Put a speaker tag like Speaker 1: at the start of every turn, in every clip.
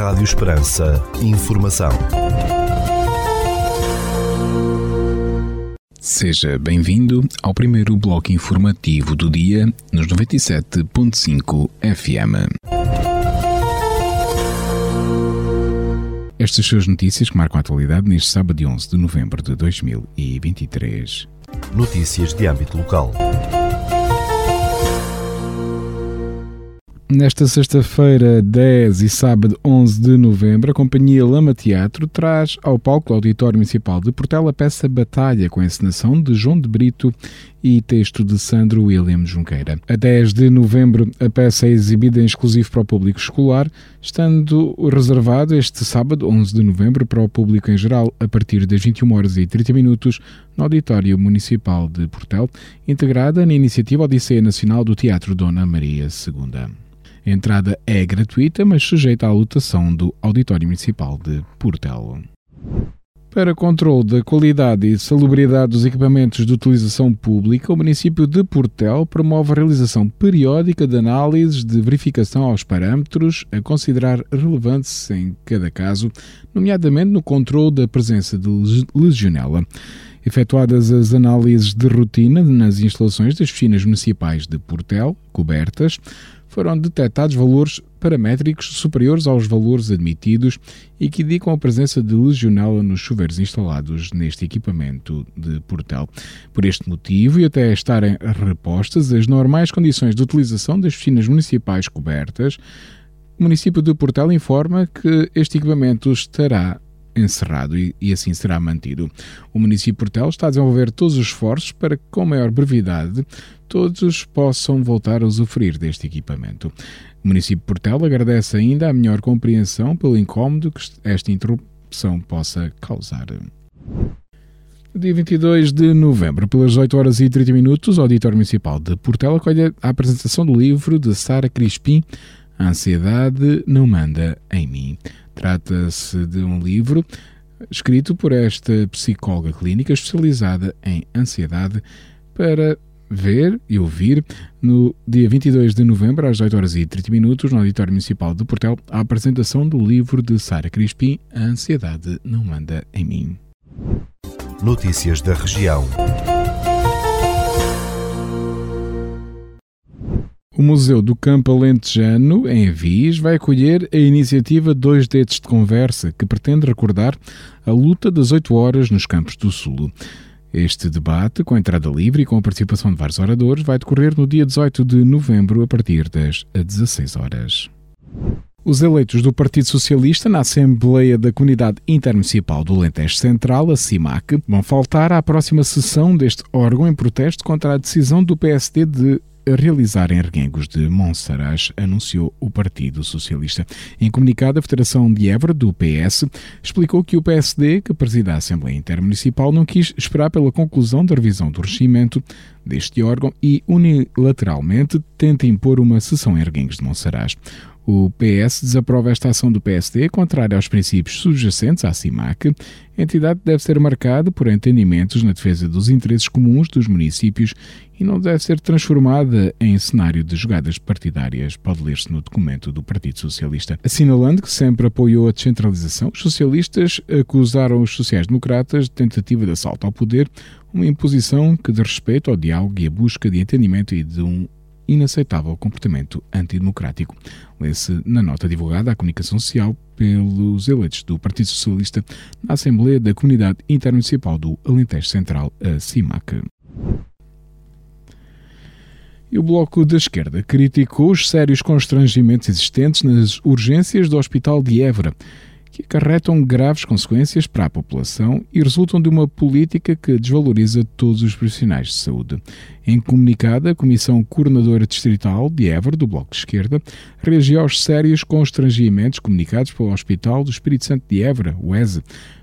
Speaker 1: Rádio Esperança. Informação.
Speaker 2: Seja bem-vindo ao primeiro bloco informativo do dia nos 97.5 FM. Estas são as notícias que marcam a atualidade neste sábado 11 de novembro de 2023.
Speaker 1: Notícias de âmbito local.
Speaker 2: Nesta sexta-feira, 10 e sábado 11 de novembro, a Companhia Lama Teatro traz ao palco do Auditório Municipal de Portela a peça Batalha, com a encenação de João de Brito e texto de Sandro William Junqueira. A 10 de novembro, a peça é exibida em exclusivo para o público escolar, estando reservado este sábado, 11 de novembro, para o público em geral, a partir das 21 horas e 30 minutos, no Auditório Municipal de Portel, integrada na iniciativa Odisseia Nacional do Teatro Dona Maria II. A entrada é gratuita, mas sujeita à lotação do Auditório Municipal de Portelo. Para controle da qualidade e salubridade dos equipamentos de utilização pública, o município de Portel promove a realização periódica de análises de verificação aos parâmetros a considerar relevantes em cada caso, nomeadamente no controle da presença de legionela. Efetuadas as análises de rotina nas instalações das piscinas municipais de Portel, cobertas, foram detectados valores paramétricos superiores aos valores admitidos e que indicam a presença de legionela nos chuveiros instalados neste equipamento de portel. Por este motivo, e até estarem repostas as normais condições de utilização das piscinas municipais cobertas, o município de Portel informa que este equipamento estará encerrado e, e, assim será mantido. O município de Portel está a desenvolver todos os esforços para que, com maior brevidade, todos possam voltar a usufruir deste equipamento. O município de Portel agradece ainda a melhor compreensão pelo incómodo que esta interrupção possa causar. Dia 22 de novembro, pelas 8 horas e 30 minutos, o Auditório Municipal de Portel acolhe a apresentação do livro de Sara Crispim, A Ansiedade Não Manda em Mim. Trata-se de um livro escrito por esta psicóloga clínica especializada em ansiedade para ver e ouvir no dia 22 de novembro, às 8 horas e 30 minutos, no Auditório Municipal de Portel, a apresentação do livro de Sara Crispim, A Ansiedade Não Manda em Mim.
Speaker 1: Notícias da região.
Speaker 2: O Museu do Campo Alentejano, em Viz, vai acolher a iniciativa Dois Dedos de Conversa, que pretende recordar a luta das oito horas nos Campos do Sul. Este debate, com entrada livre e com a participação de vários oradores, vai decorrer no dia 18 de novembro, a partir das 16 horas. Os eleitos do Partido Socialista na Assembleia da Comunidade Intermunicipal do Alentejo Central, a CIMAC, vão faltar à próxima sessão deste órgão em protesto contra a decisão do PSD de realizar em Reguengos de Monsaraz, anunciou o Partido Socialista. Em comunicado, a Federação de Évora, do PS, explicou que o PSD, que presida a Assembleia Intermunicipal, não quis esperar pela conclusão da revisão do regimento deste órgão e unilateralmente tenta impor uma sessão em Reguengos de Monsaraz. O PS desaprova esta ação do PSD, contrária aos princípios subjacentes à CIMAC. A entidade deve ser marcada por entendimentos na defesa dos interesses comuns dos municípios e não deve ser transformada em cenário de jogadas partidárias, pode ler-se no documento do Partido Socialista. Assinalando que sempre apoiou a descentralização, os socialistas acusaram os sociais-democratas de tentativa de assalto ao poder, uma imposição que de respeito ao diálogo e a busca de entendimento e de um inaceitável comportamento antidemocrático. Lê-se na nota divulgada à comunicação social pelos eleitos do Partido Socialista na Assembleia da Comunidade Intermunicipal do Alentejo Central, a CIMAC. E o Bloco da Esquerda criticou os sérios constrangimentos existentes nas urgências do Hospital de Évora que acarretam graves consequências para a população e resultam de uma política que desvaloriza todos os profissionais de saúde. Em comunicado, a Comissão Coordenadora Distrital de Évora, do Bloco de Esquerda, reagiu aos sérios constrangimentos comunicados pelo Hospital do Espírito Santo de Évora, o ESE,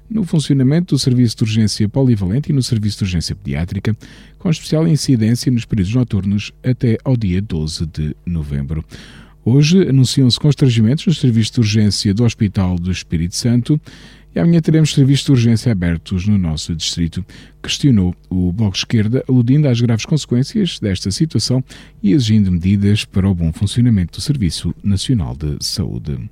Speaker 2: no funcionamento do Serviço de Urgência Polivalente e no Serviço de Urgência Pediátrica, com especial incidência nos períodos noturnos até ao dia 12 de novembro. Hoje anunciam-se constrangimentos no serviço de urgência do Hospital do Espírito Santo e amanhã teremos serviços de urgência abertos no nosso distrito. Questionou o Bloco de Esquerda, aludindo às graves consequências desta situação e exigindo medidas para o bom funcionamento do Serviço Nacional de Saúde.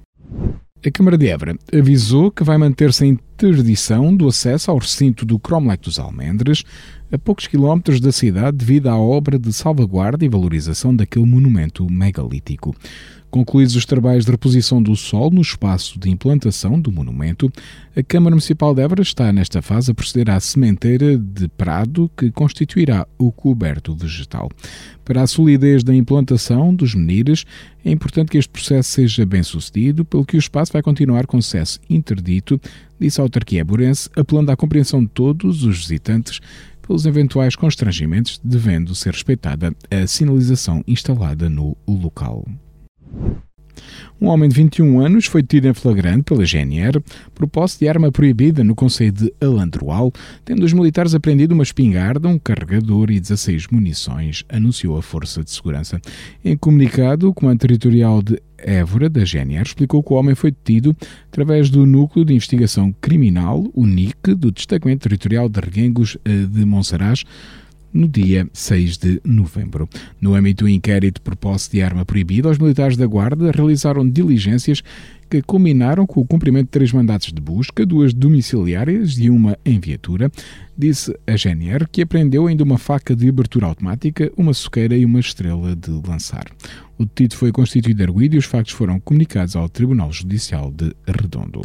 Speaker 2: A Câmara de Évora avisou que vai manter-se a interdição do acesso ao recinto do Cromlech dos Almendres, a poucos quilómetros da cidade, devido à obra de salvaguarda e valorização daquele monumento megalítico. Concluídos os trabalhos de reposição do solo no espaço de implantação do monumento, a Câmara Municipal de Évora está nesta fase a proceder à sementeira de prado que constituirá o coberto vegetal. Para a solidez da implantação dos menires, é importante que este processo seja bem sucedido, pelo que o espaço vai continuar com acesso interdito, disse a autarquia eburense, apelando à compreensão de todos os visitantes pelos eventuais constrangimentos, devendo ser respeitada a sinalização instalada no local. Um homem de 21 anos foi detido em flagrante pela GNR por posse de arma proibida no Conselho de Alandroal, tendo os militares apreendido uma espingarda, um carregador e 16 munições, anunciou a Força de Segurança. Em comunicado, o Comando Territorial de Évora, da GNR, explicou que o homem foi detido através do Núcleo de Investigação Criminal, o NIC, do Destacamento Territorial de Reguengos eh, de Monsaraz, no dia 6 de novembro. No âmbito do inquérito por posse de arma proibida, os militares da Guarda realizaram diligências que culminaram com o cumprimento de três mandatos de busca, duas domiciliárias e uma em viatura. Disse a GNR que apreendeu ainda uma faca de abertura automática, uma soqueira e uma estrela de lançar. O detido foi constituído arguído e os factos foram comunicados ao Tribunal Judicial de Redondo.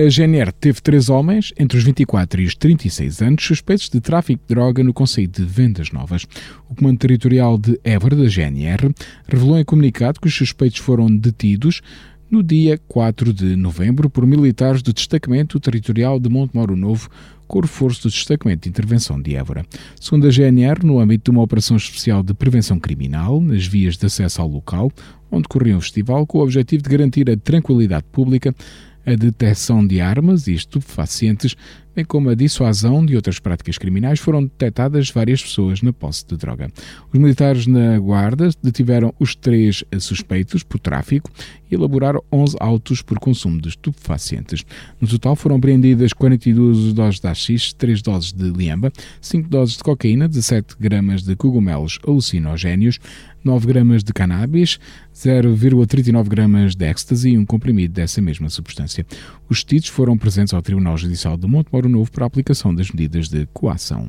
Speaker 2: A GNR teve três homens, entre os 24 e os 36 anos, suspeitos de tráfico de droga no Conselho de Vendas Novas. O Comando Territorial de Évora, da GNR, revelou em comunicado que os suspeitos foram detidos no dia 4 de novembro por militares do Destacamento Territorial de Montemoro Novo, com reforço do Destacamento de Intervenção de Évora. Segundo a GNR, no âmbito de uma operação especial de prevenção criminal, nas vias de acesso ao local, onde corria o festival, com o objetivo de garantir a tranquilidade pública, a detecção de armas e estupefacientes, bem como a dissuasão de outras práticas criminais, foram detectadas várias pessoas na posse de droga. Os militares na guarda detiveram os três suspeitos por tráfico e elaboraram 11 autos por consumo de estupefacientes. No total foram apreendidas 42 doses de AX, 3 doses de liamba, 5 doses de cocaína, 17 gramas de cogumelos alucinogénios, 9 gramas de cannabis, 0,39 gramas de ecstasy e um comprimido dessa mesma substância. Os detidos foram presentes ao Tribunal Judicial de Montemoro Novo para a aplicação das medidas de coação.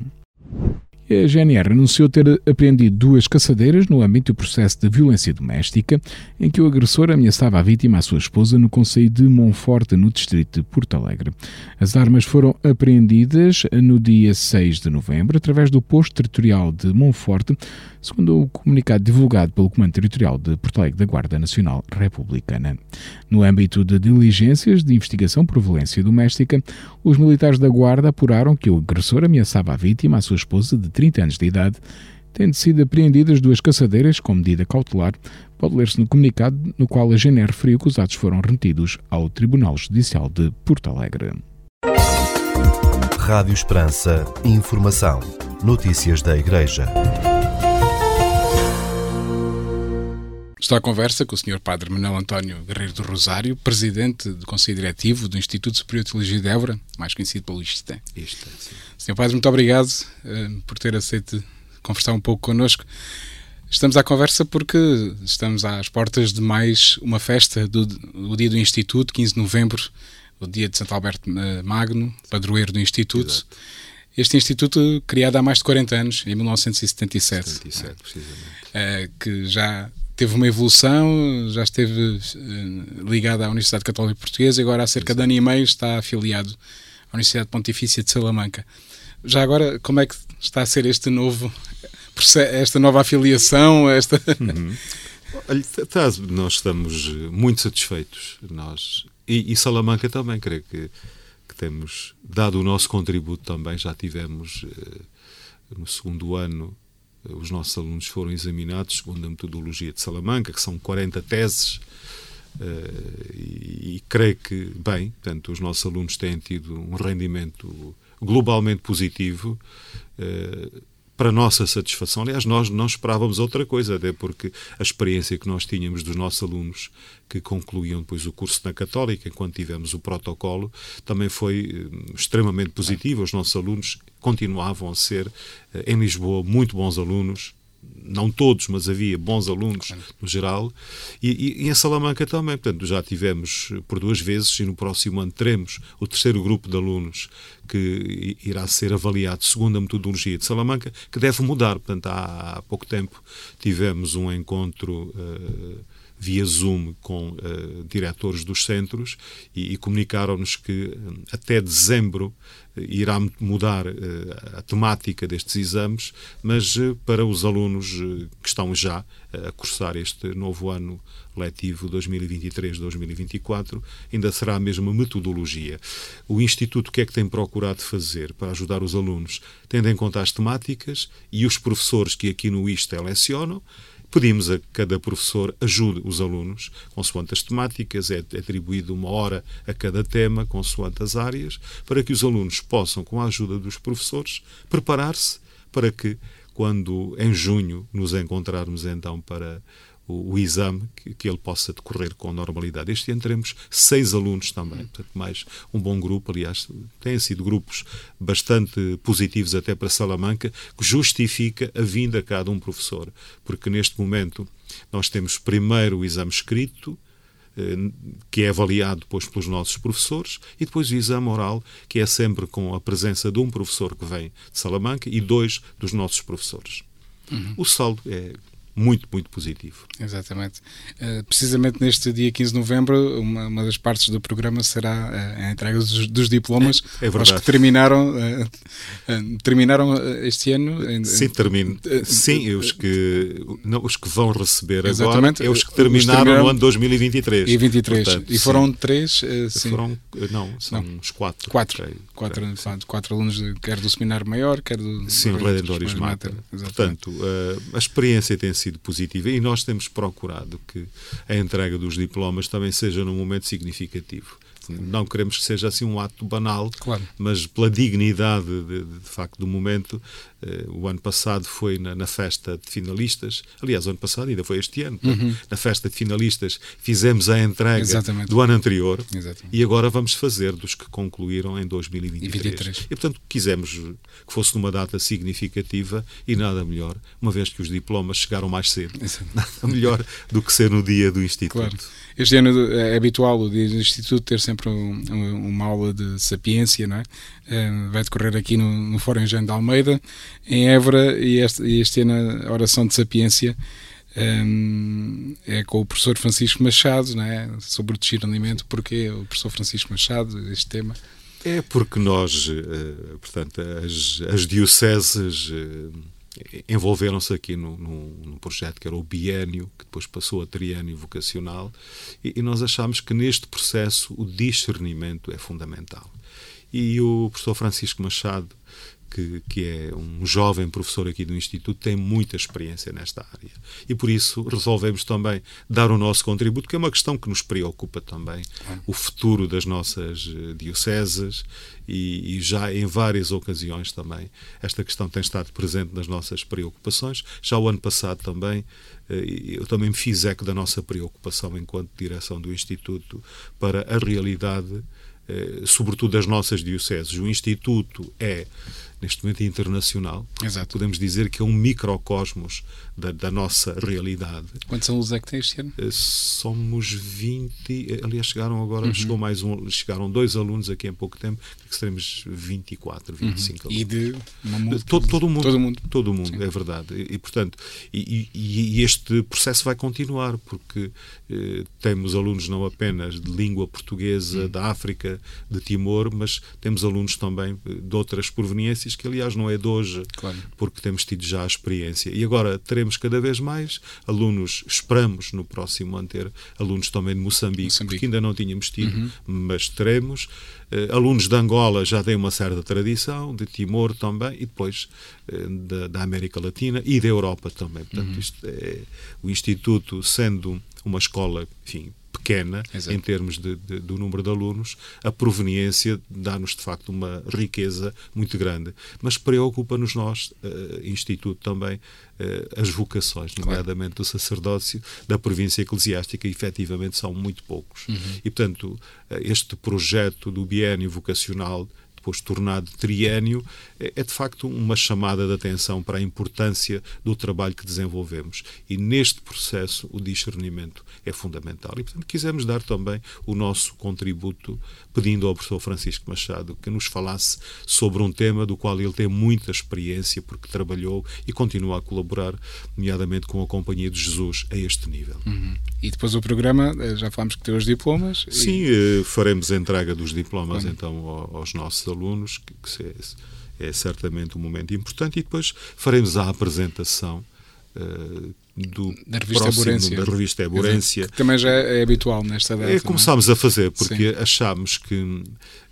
Speaker 2: A GNR anunciou ter apreendido duas caçadeiras no âmbito do processo de violência doméstica, em que o agressor ameaçava a vítima, a sua esposa, no Conselho de Monforte, no distrito de Porto Alegre. As armas foram apreendidas no dia 6 de novembro, através do posto territorial de Monforte, segundo o comunicado divulgado pelo Comando Territorial de Porto Alegre da Guarda Nacional Republicana. No âmbito de diligências de investigação por violência doméstica, os militares da Guarda apuraram que o agressor ameaçava a vítima, a sua esposa de 30 anos de idade, tendo sido apreendidas duas caçadeiras com medida cautelar, pode ler-se no comunicado no qual a GNR referiu que os atos foram remetidos ao Tribunal Judicial de Porto Alegre.
Speaker 1: Rádio Esperança. Informação. Notícias da Igreja.
Speaker 2: Estou à conversa com o Sr. Padre Manuel António Guerreiro do Rosário, presidente do Conselho Diretivo do Instituto Superior de Teologia de Évora, mais conhecido pelo.
Speaker 3: Isto, sim.
Speaker 2: Sr. Padre, muito obrigado uh, por ter aceito conversar um pouco connosco. Estamos à conversa porque estamos às portas de mais uma festa do, do dia do Instituto, 15 de novembro, o dia de Santo Alberto eh, Magno, padroeiro do Instituto.
Speaker 3: Exato.
Speaker 2: Este instituto, criado há mais de 40 anos, em 1977,
Speaker 3: 77, precisamente.
Speaker 2: uh, que já teve uma evolução, já esteve uh, ligado à Universidade Católica Portuguesa e agora há cerca de ano e meio está afiliado à Universidade Pontifícia de Salamanca. Já agora, como é que está a ser este novo esta nova afiliação, esta
Speaker 3: uhum. Olha, nós estamos muito satisfeitos, nós e, e Salamanca também, creio que, que, temos dado o nosso contributo também, já tivemos eh, no segundo ano os nossos alunos foram examinados segundo a metodologia de Salamanca, que são 40 teses, uh, e, creio que, bem, portanto, os nossos alunos têm tido um rendimento globalmente positivo. Uh, para nossa satisfação. Aliás, nós não esperávamos outra coisa, até porque a experiência que nós tínhamos dos nossos alunos que concluíam depois o curso na Católica, enquanto tivemos o protocolo, também foi eh, extremamente positiva. Os nossos alunos continuavam a ser, eh, em Lisboa, muito bons alunos, não todos, mas havia bons alunos no geral, e, e, e, em Salamanca também. Portanto, já tivemos por duas vezes e no próximo ano teremos o terceiro grupo de alunos que irá ser avaliado segundo a metodologia de Salamanca, que deve mudar. Portanto, há, pouco tempo tivemos um encontro. Uh, via Zoom com uh, diretores dos centros e, e comunicaram-nos que até dezembro irá mudar uh, a temática destes exames, mas uh, para os alunos uh, que estão já a cursar este novo ano letivo 2023-2024, ainda será a mesma metodologia. O Instituto o que é que tem procurado fazer para ajudar os alunos, tendo em conta as temáticas e os professores que aqui no ISTE lecionam, Pedimos a cada professor ajude os alunos, consoante as temáticas, é atribuído uma hora a cada tema, consoante as áreas, para que os alunos possam, com a ajuda dos professores, preparar-se para que, quando em junho nos encontrarmos então para o, o exame, que, que, ele possa decorrer com normalidade. Este ano teremos seis alunos também, portanto, mais um bom grupo. Aliás, têm sido grupos bastante positivos até para Salamanca, que justifica a vinda cá de um professor, porque neste momento nós temos primeiro o exame escrito, eh, que é avaliado depois pelos nossos professores, e depois o exame oral, que é sempre com a presença de um professor que vem de Salamanca e dois dos nossos professores. Uhum. O saldo é muito, muito positivo.
Speaker 2: Exatamente. Uh, precisamente neste dia 15 de novembro, uma, uma, das partes do programa será uh, a entrega dos, dos diplomas
Speaker 3: é, é aos
Speaker 2: que terminaram, uh, terminaram este ano.
Speaker 3: Em, sim, termino. sim, os que, não, os que vão receber exatamente, agora é os que terminaram, terminaram no ano 2023.
Speaker 2: E 23. Portanto, e foram sim. três? sim.
Speaker 3: Foram, não, são não. uns quatro.
Speaker 2: Quatro. Creio, quatro, creio, quatro alunos, de, quer do seminário maior, quer do...
Speaker 3: Sim, Redentoris Mater. Portanto, a experiência tem sido positiva e nós temos procurado que a entrega dos diplomas também seja num momento significativo. Não queremos que seja assim um ato banal,
Speaker 2: claro.
Speaker 3: mas pela dignidade de, de, de facto do momento. Uh, o ano passado foi na, na, festa de finalistas, aliás, o ano passado ainda foi este ano, uhum. na festa de finalistas fizemos a entrega Exatamente. do ano anterior Exatamente. e agora vamos fazer dos que concluíram em 2023. E, 23. e portanto quisemos que fosse numa data significativa e nada melhor, uma vez que os diplomas chegaram mais cedo, Exatamente. nada melhor do que ser no dia do Instituto.
Speaker 2: Claro. Este ano é habitual o dia do Instituto ter sempre um, uma aula de sapiência, não é? Uh, vai decorrer aqui no, no Fórum Engenho de Almeida, em Évora, e este, este ano a oração de sapiência um, é com o professor Francisco Machado, não é? Sobre o tecido alimento. Porquê o professor Francisco Machado, este tema?
Speaker 3: É porque nós, portanto, as, as dioceses. Envolveram-se aqui num, projeto que era o biênio, que depois passou a triênio vocacional, e, e nós achamos que neste processo o discernimento é fundamental. E o professor Francisco Machado que, que, é um jovem professor aqui do Instituto, tem muita experiência nesta área. E por isso resolvemos também dar o nosso contributo, que é uma questão que nos preocupa também, o futuro das nossas eh, dioceses e, e, já em várias ocasiões também esta questão tem estado presente nas nossas preocupações. Já o ano passado também eh, eu também me fiz eco da nossa preocupação enquanto direção do Instituto para a realidade, eh, sobretudo das nossas dioceses. O Instituto é neste momento internacional.
Speaker 2: Exato.
Speaker 3: Podemos dizer que é um microcosmos da, da nossa realidade.
Speaker 2: Quantos alunos é que tem este ano?
Speaker 3: Somos 20, eh, aliás, chegaram agora, uhum. chegou mais um, chegaram dois alunos aqui em pouco tempo, que seremos 24, 25 uhum.
Speaker 2: alunos. E de uma
Speaker 3: todo, todo o mundo. Todo mundo, todo mundo é verdade. E, e portanto, e, e, e, este processo vai continuar, porque eh, temos alunos não apenas de língua portuguesa, uhum. da África, de Timor, mas temos alunos também eh, de outras proveniências, que aliás não é de hoje,
Speaker 2: claro.
Speaker 3: porque temos tido já a experiência. E agora teremos cada vez mais alunos, esperamos no próximo ano ter alunos também de Moçambique, Moçambique. porque ainda não tínhamos tido, uhum. mas teremos. Uh, alunos de Angola já têm uma certa tradição, de Timor também, e depois uh, da, da, América Latina e da Europa também. Portanto, uhum. isto é, o Instituto, sendo uma escola, enfim, pequena Exato. em termos de, de, do número de alunos, a proveniência dá-nos de facto uma riqueza muito grande. Mas preocupa-nos nós, uh, Instituto também, uh, as vocações, nomeadamente claro. do sacerdócio, da província eclesiástica, efetivamente são muito poucos. Uhum. E, portanto, uh, este projeto do biênio vocacional depois tornado triênio, é, é de facto uma chamada de atenção para a importância do trabalho que desenvolvemos. E neste processo o discernimento é fundamental. E, portanto, quisemos dar também o nosso contributo pedindo ao professor Francisco Machado que nos falasse sobre um tema do qual ele tem muita experiência, porque trabalhou e continua a colaborar, nomeadamente com a Companhia de Jesus, a este nível.
Speaker 2: Uhum. E depois o programa, eh, já falamos que tem os diplomas.
Speaker 3: Sim, e... Eh, faremos a entrega dos diplomas então aos nossos alunos, que é, é certamente um momento importante, e depois faremos a apresentação uh, do
Speaker 2: da revista Eborência.
Speaker 3: da revista Eborência.
Speaker 2: Que também já é habitual nesta data.
Speaker 3: É, começámos é? a fazer, porque Sim. achámos que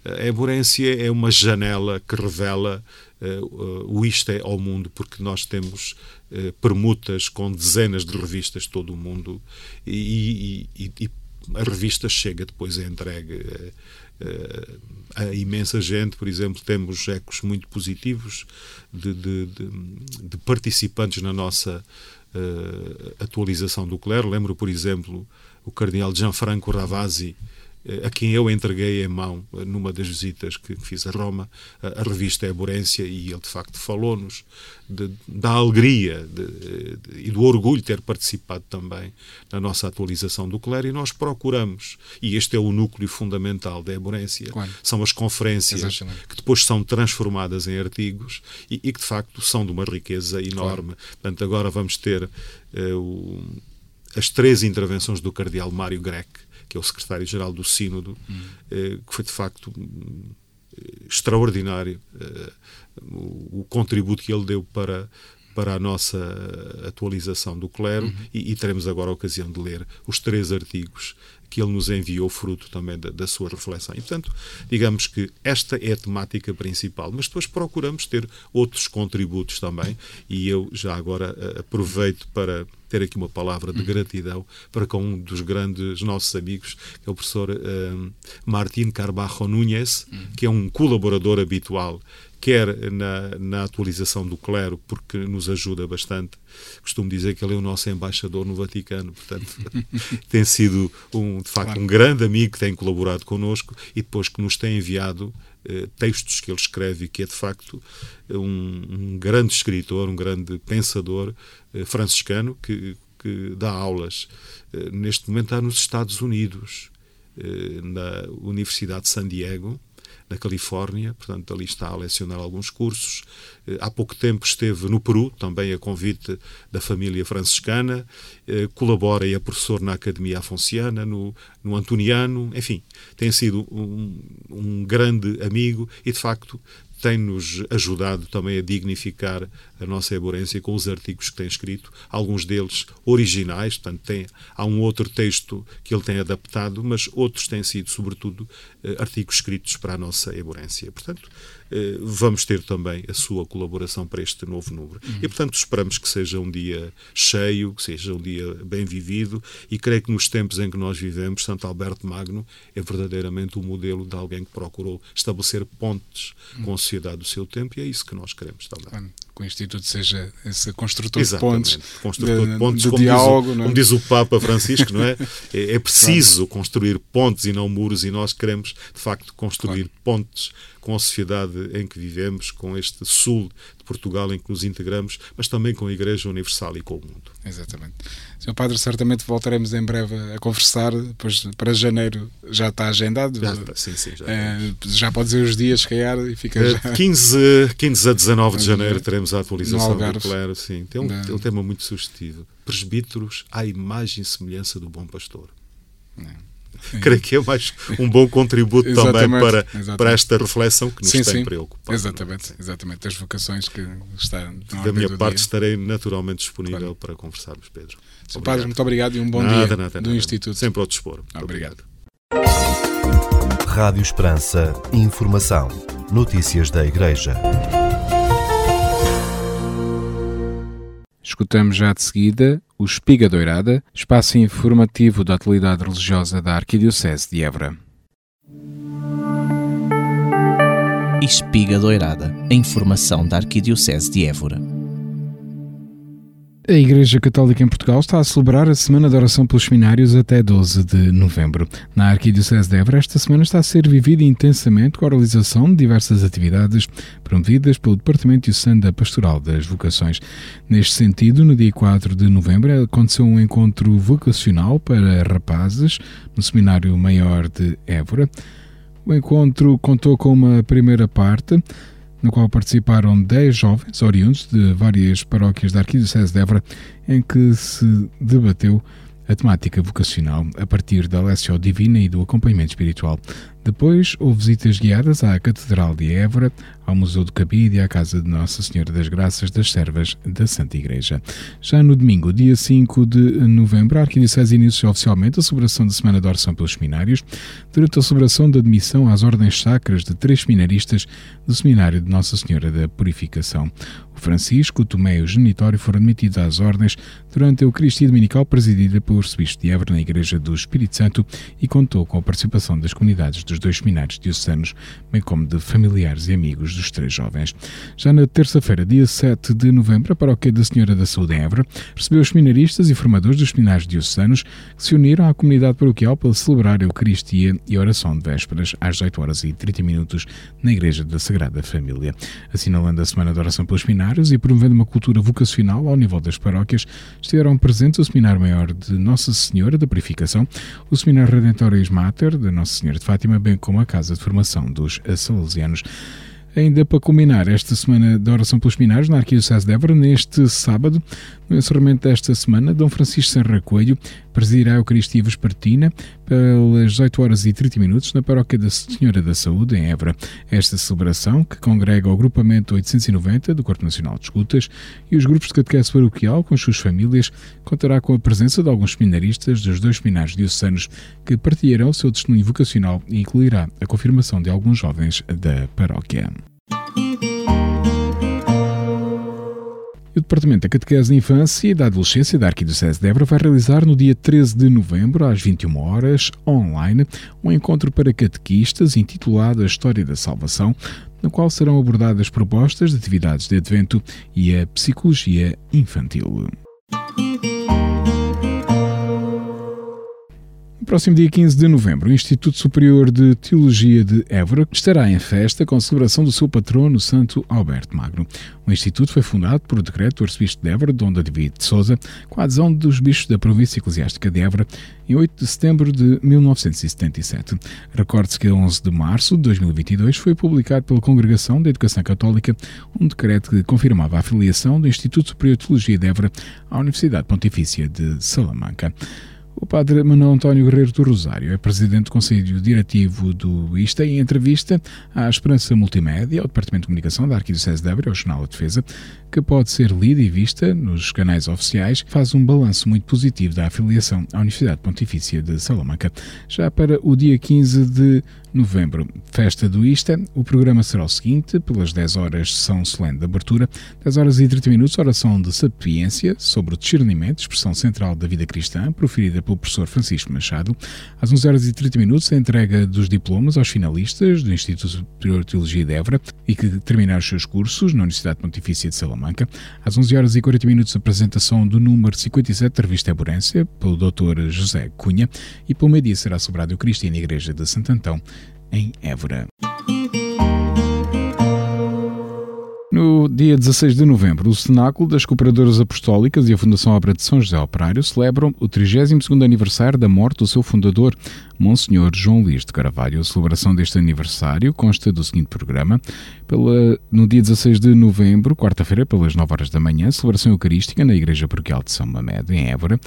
Speaker 3: a Eborência é uma janela que revela o isto é ao mundo, porque nós temos uh, permutas com dezenas de revistas de todo o mundo e, e, e a revista chega depois é entregue uh, a imensa gente, por exemplo, temos ecos muito positivos de, de, de, de participantes na nossa uh, atualização do clero. Lembro, por exemplo, o cardeal Gianfranco Ravasi, a quem eu entreguei em mão, uh, numa das visitas que fiz a Roma, a revista Eborência, e ele de facto falou-nos da alegria de, de, e do orgulho de ter participado também na nossa atualização do clero, e nós procuramos, e este é o núcleo fundamental da Eborência, claro. são as conferências Exatamente. que depois são transformadas em artigos e, e, que de facto são de uma riqueza enorme. Claro. Portanto, agora vamos ter uh, o, as três intervenções do cardeal Mário Grec, que é o secretário-geral do Sínodo, hum. que foi de facto um, extraordinário o, o, contributo que ele deu para para a nossa atualização do clero uhum. e, e, teremos agora a ocasião de ler os três artigos que ele nos enviou, fruto também da, da, sua reflexão. E, portanto, digamos que esta é a temática principal, mas depois procuramos ter outros contributos também, e eu já agora uh, aproveito para ter aqui uma palavra de gratidão para com um dos grandes nossos amigos, que é o professor uh, Martín Carbajo Núñez, que é um colaborador habitual quer na, na atualização do clero, porque nos ajuda bastante. Costumo dizer que ele é o nosso embaixador no Vaticano, portanto, tem sido, um, de facto, claro. um grande amigo que tem colaborado connosco e depois que nos tem enviado eh, textos que ele escreve, que é, de facto, um, um grande escritor, um grande pensador eh, franciscano que, que dá aulas. Eh, neste momento está nos Estados Unidos, eh, na Universidade de San Diego, na Califórnia, portanto, ali está a lecionar alguns cursos. Eh, há pouco tempo esteve no Peru, também a convite da família franciscana, eh, colabora e é professor na Academia Afonciana, no, no Antoniano, enfim, tem sido um, um grande amigo e, de facto, tem-nos ajudado também a dignificar a nossa eborência com os artigos que tem escrito, alguns deles originais, portanto, tem, há um outro texto que ele tem adaptado, mas outros têm sido, sobretudo, eh, artigos escritos para a nossa eborência. Portanto, vamos ter também a sua colaboração para este novo número. Uhum. E, portanto, esperamos que seja um dia cheio, que seja um dia bem vivido e creio que nos tempos em que nós vivemos, Santo Alberto Magno é verdadeiramente o modelo de alguém que procurou estabelecer pontes uhum. com a sociedade do seu tempo e é isso que nós queremos também
Speaker 2: que o Instituto seja esse construtor Exatamente. de pontes,
Speaker 3: construtor
Speaker 2: de,
Speaker 3: de pontes,
Speaker 2: de
Speaker 3: como,
Speaker 2: diálogo,
Speaker 3: diz o,
Speaker 2: é?
Speaker 3: como diz o Papa Francisco, não é? É, é preciso claro. construir pontes e não muros, e nós queremos, de facto, construir claro. pontes com a sociedade em que vivemos, com este sul Portugal em que nos integramos, mas também com a Igreja Universal e com o mundo.
Speaker 2: Exatamente. Sr. Padre, certamente voltaremos em breve a conversar, pois para janeiro já está agendado.
Speaker 3: Já está, sim, sim. Já,
Speaker 2: é, já pode dizer os dias, se calhar, e fica
Speaker 3: é,
Speaker 2: já...
Speaker 3: 15, 15 a 19 de janeiro teremos a atualização do clero, sim. Tem um, tem um tema muito sugestivo. Presbíteros à imagem e semelhança do bom pastor. Não. creio que é mais um bom contributo também para, para esta reflexão que nos sim, tem sim. preocupado.
Speaker 2: É? Exatamente, exatamente. As vocações que está
Speaker 3: Da minha parte dia. estarei naturalmente disponível claro. para conversarmos, Pedro.
Speaker 2: Sr. Padre, muito obrigado e um bom nada, dia nada, do nada. Instituto.
Speaker 3: Sempre ao dispor.
Speaker 2: Obrigado.
Speaker 1: obrigado. Rádio Esperança. Informação. Notícias da Igreja.
Speaker 2: Escutamos já de seguida o Espiga Doirada, espaço informativo da atualidade religiosa da Arquidiocese de Évora.
Speaker 4: Espiga Doirada, a informação da Arquidiocese de Évora.
Speaker 2: A Igreja Católica em Portugal está a celebrar a Semana de Oração pelos Seminários até 12 de novembro. Na Arquidiocese de Évora, esta semana está a ser vivida intensamente com a realização de diversas atividades promovidas pelo Departamento Diocesano da Pastoral das Vocações. Neste sentido, no dia 4 de novembro, aconteceu um encontro vocacional para rapazes no Seminário Maior de Évora. O encontro contou com uma primeira parte no qual participaram 10 jovens oriundos de várias paróquias da Arquidiocese de Évora, em que se debateu a temática vocacional a partir da Lécio Divina e do acompanhamento espiritual. Depois houve visitas guiadas à Catedral de Évora, ao Museu do Cabide e à Casa de Nossa Senhora das Graças das Servas da Santa Igreja. Já no domingo, dia 5 de novembro, a Arquidiocese iniciou oficialmente a celebração da Semana de Oração pelos Seminários, durante a celebração da admissão às ordens sacras de três seminaristas do Seminário de Nossa Senhora da Purificação. O Francisco, o Tomé e o Genitório foram admitidos às ordens durante a Eucaristia Dominical presidida pelo Arcebispo de Évora na Igreja do Espírito Santo e contou com a participação das comunidades dos dois seminários diocesanos, bem como de familiares e amigos três jovens. Já na terça-feira, dia 7 de novembro, a Paróquia da Senhora da Saúde em Évora recebeu os seminaristas e formadores dos seminários diocesanos que se uniram à comunidade paroquial para celebrar a Eucaristia e oração de vésperas às 18 horas e 30 minutos na Igreja da Sagrada Família. Assinalando a Semana de Oração pelos Seminários e promovendo uma cultura vocacional ao nível das paróquias, estiveram presentes o Seminário Maior de Nossa Senhora da Purificação, o Seminário Redentoris Mater de Nossa Senhora de Fátima, bem como a Casa de Formação dos Salesianos. Ainda para culminar esta semana de oração pelos Minários na Arquidiocese de Évora, neste sábado, no encerramento desta semana, Dom Francisco Serra Coelho presidirá a Eucaristia Vespertina pelas 18 horas e 30 minutos na Paróquia da Senhora da Saúde, em Évora. Esta celebração, que congrega o agrupamento 890 do Corpo Nacional de Escutas e os grupos de catequese paroquial com as suas famílias, contará com a presença de alguns seminaristas dos dois seminários diocesanos que partilharão o seu testemunho vocacional e incluirá a confirmação de alguns jovens da paróquia. O Departamento da Catequese da Infância e da Adolescência da Arquidiocese de Évora vai realizar no dia 13 de novembro, às 21 horas, online, um encontro para catequistas intitulado A História da Salvação, no qual serão abordadas propostas de atividades de advento e a psicologia infantil. Próximo dia 15 de novembro, o Instituto Superior de Teologia de Évora estará em festa com a celebração do seu patrono, Santo Alberto Magno. O Instituto foi fundado por decreto do Arcebispo de Évora, Dom David de Souza, com a adesão dos bispos da Província Eclesiástica de Évora, em 8 de setembro de 1977. Recorde-se que a 11 de março de 2022 foi publicado pela Congregação da Educação Católica um decreto que confirmava a afiliação do Instituto Superior de Teologia de Évora à Universidade Pontifícia de Salamanca. O padre Manuel António Guerreiro do Rosário é presidente do Conselho Diretivo do ISTA e em entrevista à Esperança Multimédia, ao Departamento de Comunicação da Arquidiocese de Évora, ao Jornal da Defesa, que pode ser lida e vista nos canais oficiais, faz um balanço muito positivo da afiliação à Universidade Pontifícia de Salamanca. Já para o dia 15 de novembro, festa do ISTA, o programa será o seguinte: pelas 10 horas, sessão solene de abertura, 10 horas e 30 minutos, oração de sapiência sobre o discernimento, expressão central da vida cristã, proferida pelo professor Francisco Machado. Às 11 horas e 30 minutos, a entrega dos diplomas aos finalistas do Instituto Superior de Teologia de Évora e que terminaram os seus cursos na Universidade Pontifícia de Salamanca Salamanca. Às 11 horas e 40 minutos, apresentação do número 57 da revista Eborência, pelo Dr. José Cunha, e pelo meio-dia será celebrado o Cristo na Igreja de Santo Antão, em Évora. No dia 16 de novembro, o Cenáculo das Cooperadoras Apostólicas e a Fundação Obra de São José Operário celebram o 32º aniversário da morte do seu fundador, Monsenhor João Luís de Carvalho. A celebração deste aniversário consta do seguinte programa. Pela, no dia 16 de novembro, quarta-feira, pelas 9 horas da manhã, celebração eucarística na Igreja Paroquial de São Mamed, em Évora.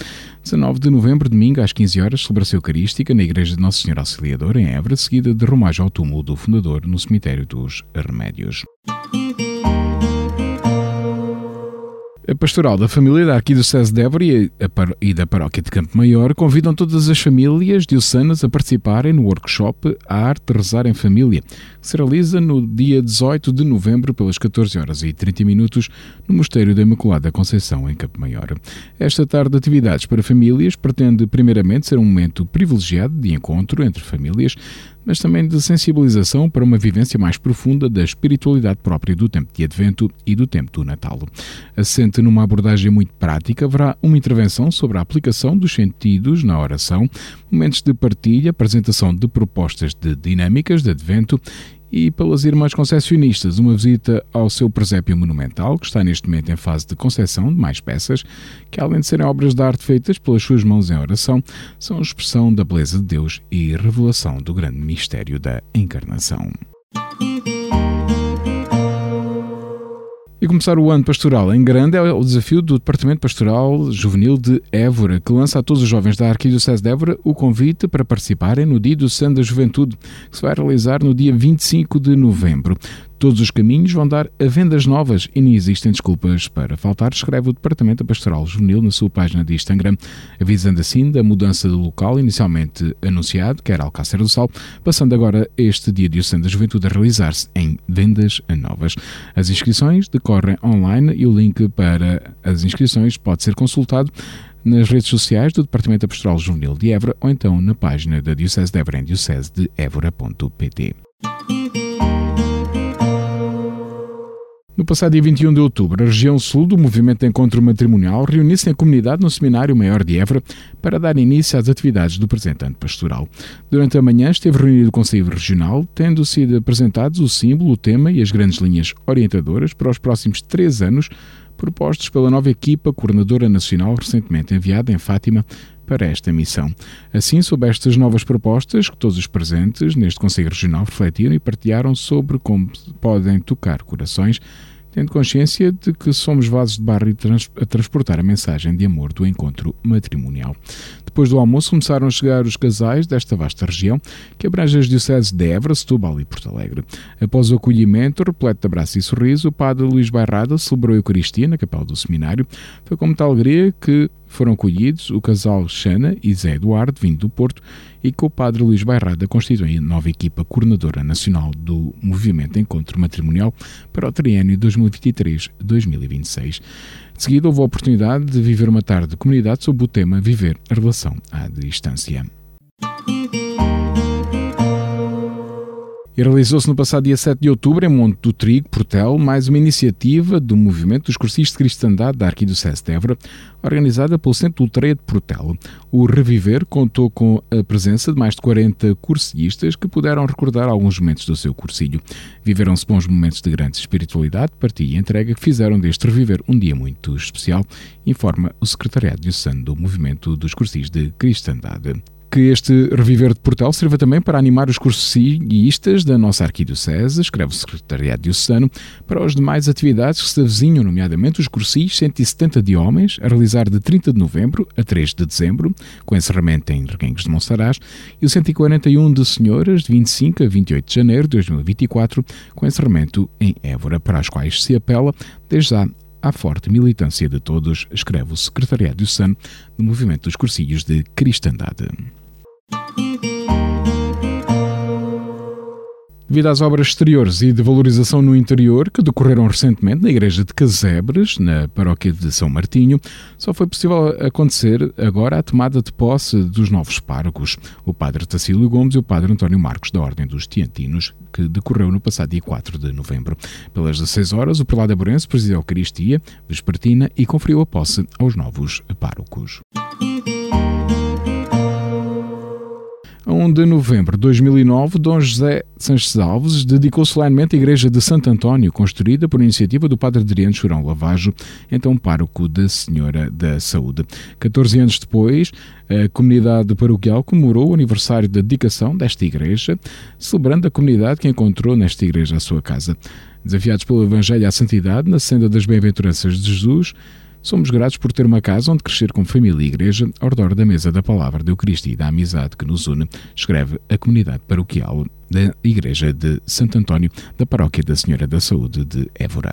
Speaker 2: 19 de novembro, domingo, às 15 horas, celebração eucarística na Igreja de Nossa Senhora Auxiliadora, em Évora, seguida de romagem ao túmulo do fundador no Cemitério dos Remédios. A Pastoral da Família da Arquidiocese de Évora e da Paróquia de Campo Maior convidam todas as famílias diocesanas a participarem no workshop A Arte de Rezar em Família, que se realiza no dia 18 de novembro pelas 14 horas e 30 minutos no Mosteiro da Imaculada Conceição em Campo Maior. Esta tarde de atividades para famílias pretende primeiramente ser um momento privilegiado de encontro entre famílias, mas também de sensibilização para uma vivência mais profunda da espiritualidade própria do tempo de Advento e do tempo do Natal. Assente numa abordagem muito prática, haverá uma intervenção sobre a aplicação dos sentidos na oração, momentos de partilha, apresentação de propostas de dinâmicas de Advento e pelas Irmãs Concessionistas, uma visita ao seu presépio monumental, que está neste momento em fase de concessão de mais peças, que além de serem obras de arte feitas pelas suas mãos em oração, são expressão da beleza de Deus e revelação do grande mistério da encarnação. E começar o ano pastoral em grande é o desafio do Departamento Pastoral Juvenil de Évora, que lança a todos os jovens da Arquidiocese de Évora o convite para participarem no Dia do Santo da Juventude, que se vai realizar no dia 25 de novembro. Todos os caminhos vão dar a vendas novas e nem existem desculpas para faltar, escreve o Departamento Pastoral Juvenil na sua página de Instagram, avisando assim da mudança do local inicialmente anunciado, que era Alcácer do Sal, passando agora este dia de Santo da Juventude a realizar-se em vendas novas. As inscrições decorrem online e o link para as inscrições pode ser consultado nas redes sociais do Departamento Pastoral Juvenil de Évora ou então na página da Diocese de Évora em diocesedevora.pt. No passado dia 21 de outubro, a região sul do Movimento Encontro Matrimonial reuniu-se em comunidade no Seminário Maior de Évora para dar início às atividades do representante pastoral. Durante a manhã esteve reunido o Conselho Regional, tendo sido apresentados o símbolo, o tema e as grandes linhas orientadoras para os próximos três anos, propostos pela nova equipa coordenadora nacional recentemente enviada em Fátima para esta missão. Assim, sob estas novas propostas, que todos os presentes neste Conselho Regional refletiram e partilharam sobre como podem tocar corações, tendo consciência de que somos vasos de barro a transportar a mensagem de amor do encontro matrimonial. Depois do almoço começaram a chegar os casais desta vasta região, que abrange as dioceses de Évora, Setúbal e Porto Alegre. Após o acolhimento, repleto de abraço e sorriso, o padre Luís Bairrada celebrou a Eucaristia na capela do seminário. Foi com muita alegria que foram acolhidos o casal Xana e Zé Eduardo, vindo do Porto, e que o padre Luís Bairrada constitui a nova equipa coordenadora nacional do Movimento Encontro Matrimonial para o triênio 2023-2026. De seguida, houve a oportunidade de viver uma tarde de comunidade sob o tema Viver a Relação à Distância. E realizou-se no passado dia 7 de outubro, em Monte do Trigo, Portel, mais uma iniciativa do Movimento dos Cursistas de Cristandade da Arquidiocese de Évora, organizada pelo Centro Ultreia de Portel. O Reviver contou com a presença de mais de 40 cursillistas que puderam recordar alguns momentos do seu cursilho. Viveram-se bons momentos de grande espiritualidade, partilha e entrega que fizeram deste Reviver um dia muito especial, informa o Secretariado Diocesano do Movimento dos Cursistas de Cristandade que este Reviver de Portal sirva também para animar os cursistas da nossa Arquidiocese, escreve o Secretariado Diocesano, para as demais atividades que se avizinham, nomeadamente os cursis 170 de homens, a realizar de 30 de novembro a 3 de dezembro, com encerramento em Reguengos de Monsaraz, e o 141 de senhoras, de 25 a 28 de janeiro de 2024, com encerramento em Évora, para as quais se apela, desde já, à forte militância de todos, escreve o Secretariado do Movimento dos Cursilhos de Cristandade. Devido às obras exteriores e de valorização no interior que decorreram recentemente na Igreja de Casebres, na paróquia de São Martinho, só foi possível acontecer agora a tomada de posse dos novos párocos, o Padre Tacílio Gomes e o Padre António Marcos da Ordem dos Tiantinos, que decorreu no passado dia 4 de novembro. Pelas 16 horas, o prelado Aburense presidiu a Eucaristia vespertina e conferiu a posse aos novos párocos. A 1 de novembro de 2009, Dom José Sanches Alves dedicou solenemente a Igreja de Santo António, construída por iniciativa do Padre Adriano Churão Lavajo, então pároco da Senhora da Saúde. 14 anos depois, a comunidade paroquial comemorou o aniversário da dedicação desta igreja, celebrando a comunidade que encontrou nesta igreja a sua casa. Desafiados pelo Evangelho à Santidade, na senda das Bem-aventuranças de Jesus, Somos gratos por ter uma casa onde crescer como família e igreja, ao redor da mesa da palavra de Eucaristia e da amizade que nos une, escreve a comunidade paroquial da Igreja de Santo António, da Paróquia da Senhora da Saúde de Évora.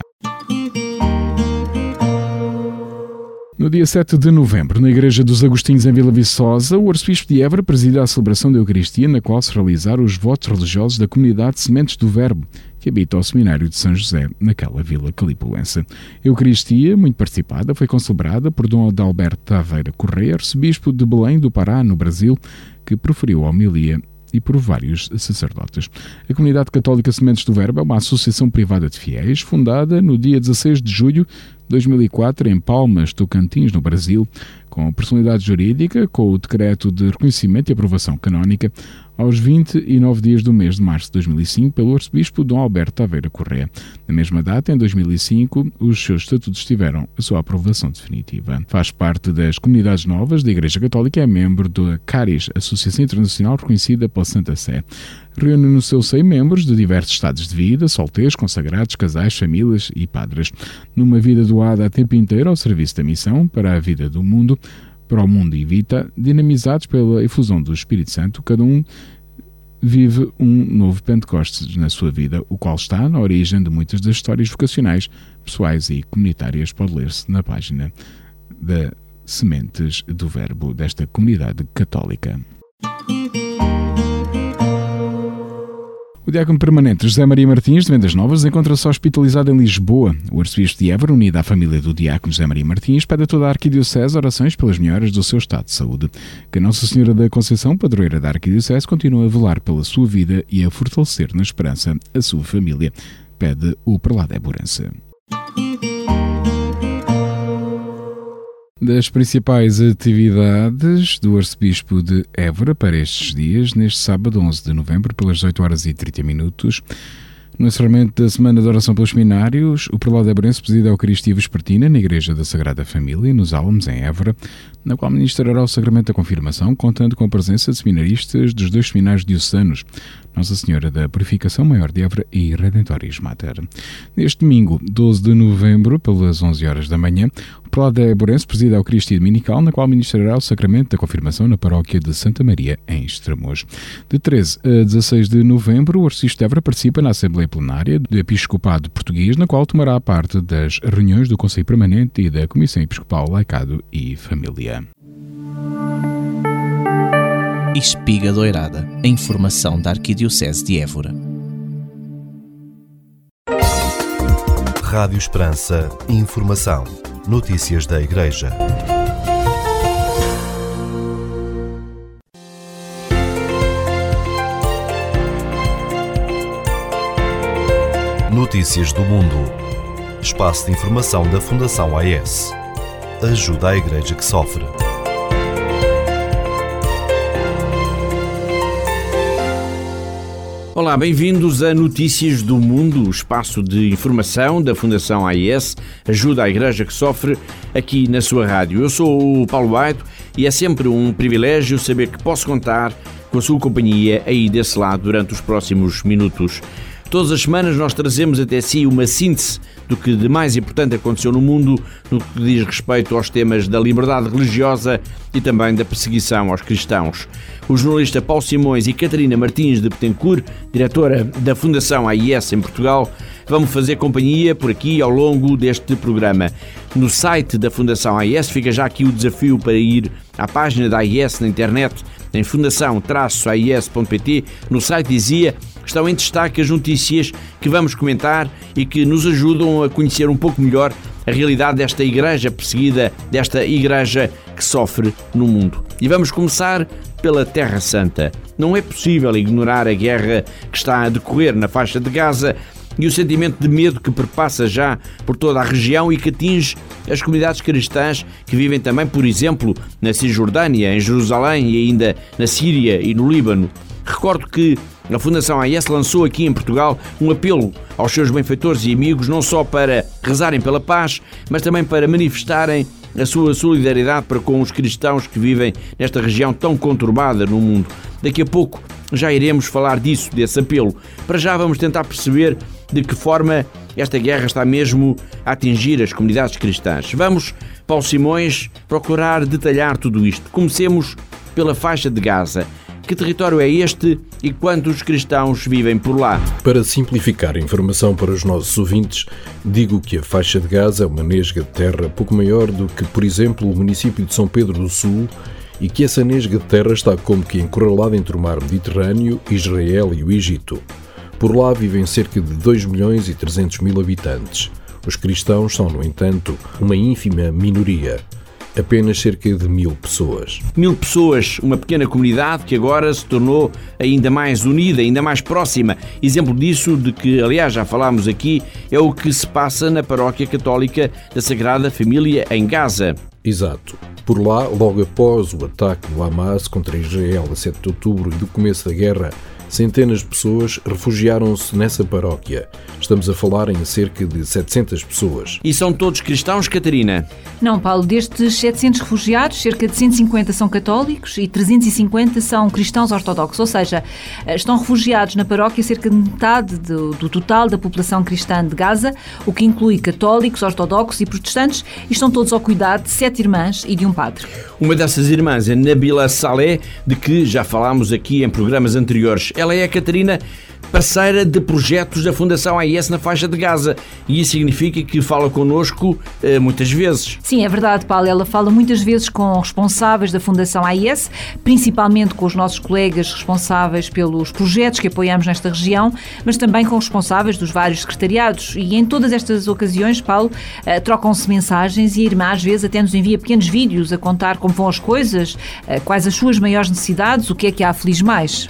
Speaker 2: No dia 7 de novembro, na Igreja dos Agostinhos em Vila Viçosa, o arcebispo de Évora presida a celebração da Eucaristia, na qual se realizaram os votos religiosos da comunidade Sementes do Verbo, que habita o Seminário de São José, naquela vila calipulense. A Eucaristia, muito participada, foi concelebrada por Dom Adalberto Taveira Correia, arcebispo de Belém do Pará, no Brasil, que proferiu a homilia e por vários sacerdotes. A Comunidade Católica Sementes do Verbo é uma associação privada de fiéis fundada no dia 16 de julho 2004 em Palmas, Tocantins, no Brasil, com personalidade jurídica, com o decreto de reconhecimento e aprovação canónica, aos 29 dias do mês de março de 2005, pelo arcebispo Dom Alberto Taveira Correa. Na mesma data, em 2005, os seus estatutos tiveram a sua aprovação definitiva. Faz parte das comunidades novas da Igreja Católica e é membro da CARIS, Associação Internacional reconhecida pela Santa Sé. Reúne no seu seio membros de diversos estados de vida, solteiros, consagrados, casais, famílias e padres. Numa vida doada a tempo inteiro ao serviço da missão para a vida do mundo, para o mundo e Vita, dinamizados pela efusão do Espírito Santo, cada um vive um novo Pentecostes na sua vida, o qual está na origem de muitas das histórias vocacionais, pessoais e comunitárias. Pode ler-se na página da Sementes do Verbo desta comunidade católica. Diácono permanente José Maria Martins, de Vendas Novas, encontra-se hospitalizado em Lisboa. O arcebispo de Évora, unido à família do diácono José Maria Martins, pede a toda a arquidiocese orações pelas melhoras do seu estado de saúde. Que Nossa Senhora da Conceição, padroeira da arquidiocese, continue a velar pela sua vida e a fortalecer na esperança a sua família, pede o prelado Eburense. Das principais atividades do Arcebispo de Évora para estes dias, neste sábado 11 de novembro, pelas 8 horas e 30 minutos. No encerramento da Semana de Oração pelos Seminários, o prelado Ebrense preside a Eucaristia Vespertina na Igreja da Sagrada Família, nos Álamos, em Évora, na qual ministrará o Sacramento da Confirmação, contando com a presença de seminaristas dos dois seminários diocesanos, Nossa Senhora da Purificação Maior de Évora e Redentoris Mater. Neste domingo, 12 de novembro, pelas 11 horas da manhã, o prelado Eburense preside a Eucaristia Dominical, na qual ministrará o Sacramento da Confirmação na paróquia de Santa Maria, em Estremoz. De 13 a 16 de novembro, o Arcebispo de Évora participa na Assembleia Plenária do Episcopado Português, na qual tomará parte das reuniões do Conselho Permanente e da Comissão Episcopal Laicado e Família.
Speaker 4: Espiga Doirada, a informação da Arquidiocese de Évora.
Speaker 1: Rádio Esperança, informação, notícias da Igreja. Notícias do Mundo. Espaço de informação da Fundação AES. Ajuda a Igreja que sofre.
Speaker 5: Olá, bem-vindos a Notícias do Mundo, o espaço de informação da Fundação AIS, Ajuda a Igreja que Sofre, aqui na sua rádio. Eu sou o Paulo Baito e é sempre um privilégio saber que posso contar com a sua companhia aí desse lado durante os próximos minutos. Todas as semanas nós trazemos até si uma síntese do que de mais importante aconteceu no mundo no que diz respeito aos temas da liberdade religiosa e também da perseguição aos cristãos. O jornalista Paulo Simões e Catarina Martins de Betancourt, diretora da Fundação AIS em Portugal, vão fazer companhia por aqui ao longo deste programa. No site da Fundação AIS fica já aqui o desafio para ir à página da AIS na internet, em fundação-ais.pt. No site dizia estão em destaque as notícias que vamos comentar e que nos ajudam a conhecer um pouco melhor a realidade desta igreja perseguida, desta igreja que sofre no mundo. E vamos começar pela Terra Santa. Não é possível ignorar a guerra que está a decorrer na faixa de Gaza e o sentimento de medo que perpassa já por toda a região e que atinge as comunidades cristãs que vivem também, por exemplo, na Cisjordânia, em Jerusalém e ainda na Síria e no Líbano. Recordo que a Fundação AIS lançou aqui em Portugal um apelo aos seus benfeitores e amigos, não só para rezarem pela paz, mas também para manifestarem a sua solidariedade para com os cristãos que vivem nesta região tão conturbada no mundo. Daqui a pouco já iremos falar disso, desse apelo. Para já vamos tentar perceber de que forma esta guerra está mesmo a atingir as comunidades cristãs. Vamos, Paulo Simões, procurar detalhar tudo isto. Comecemos pela faixa de Gaza. Que território é este e quantos cristãos vivem por lá?
Speaker 6: Para simplificar a informação para os nossos ouvintes, digo que a faixa de Gaza é uma nesga de terra pouco maior do que, por exemplo, o município de São Pedro do Sul e que essa nesga de terra está como que encurralada entre o mar Mediterrâneo, Israel e o Egito. Por lá vivem cerca de 2 milhões e 300 mil habitantes. Os cristãos são, no entanto, uma ínfima minoria. Apenas cerca de mil pessoas.
Speaker 5: Mil pessoas, uma pequena comunidade que agora se tornou ainda mais unida, ainda mais próxima. Exemplo disso, de que aliás já falámos aqui, é o que se passa na paróquia católica da Sagrada Família em Gaza.
Speaker 6: Exato. Por lá, logo após o ataque do Hamas contra Israel a 7 de outubro e do começo da guerra, centenas de pessoas refugiaram-se nessa paróquia. Estamos a falar em cerca de 700 pessoas.
Speaker 5: E são todos cristãos, Catarina?
Speaker 7: Não, Paulo, destes 700 refugiados, cerca de 150 são católicos e 350 são cristãos ortodoxos, ou seja, estão refugiados na paróquia cerca de metade do, do total da população cristã de Gaza, o que inclui católicos, ortodoxos e protestantes, e estão todos ao cuidado de sete irmãs e de um padre.
Speaker 5: Uma dessas irmãs é Nabila Saleh, de que já falámos aqui em programas anteriores. Ela é a Catarina parceira de projetos da Fundação AIS na faixa de Gaza. E isso significa que fala connosco eh, muitas vezes.
Speaker 7: Sim, é verdade, Paulo. Ela fala muitas vezes com responsáveis da Fundação AIS, principalmente com os nossos colegas responsáveis pelos projetos que apoiamos nesta região, mas também com responsáveis dos vários secretariados. E em todas estas ocasiões, Paulo, eh, trocam-se mensagens e a irmã às vezes até nos envia pequenos vídeos a contar como vão as coisas, eh, quais as suas maiores necessidades, o que é que a aflige mais.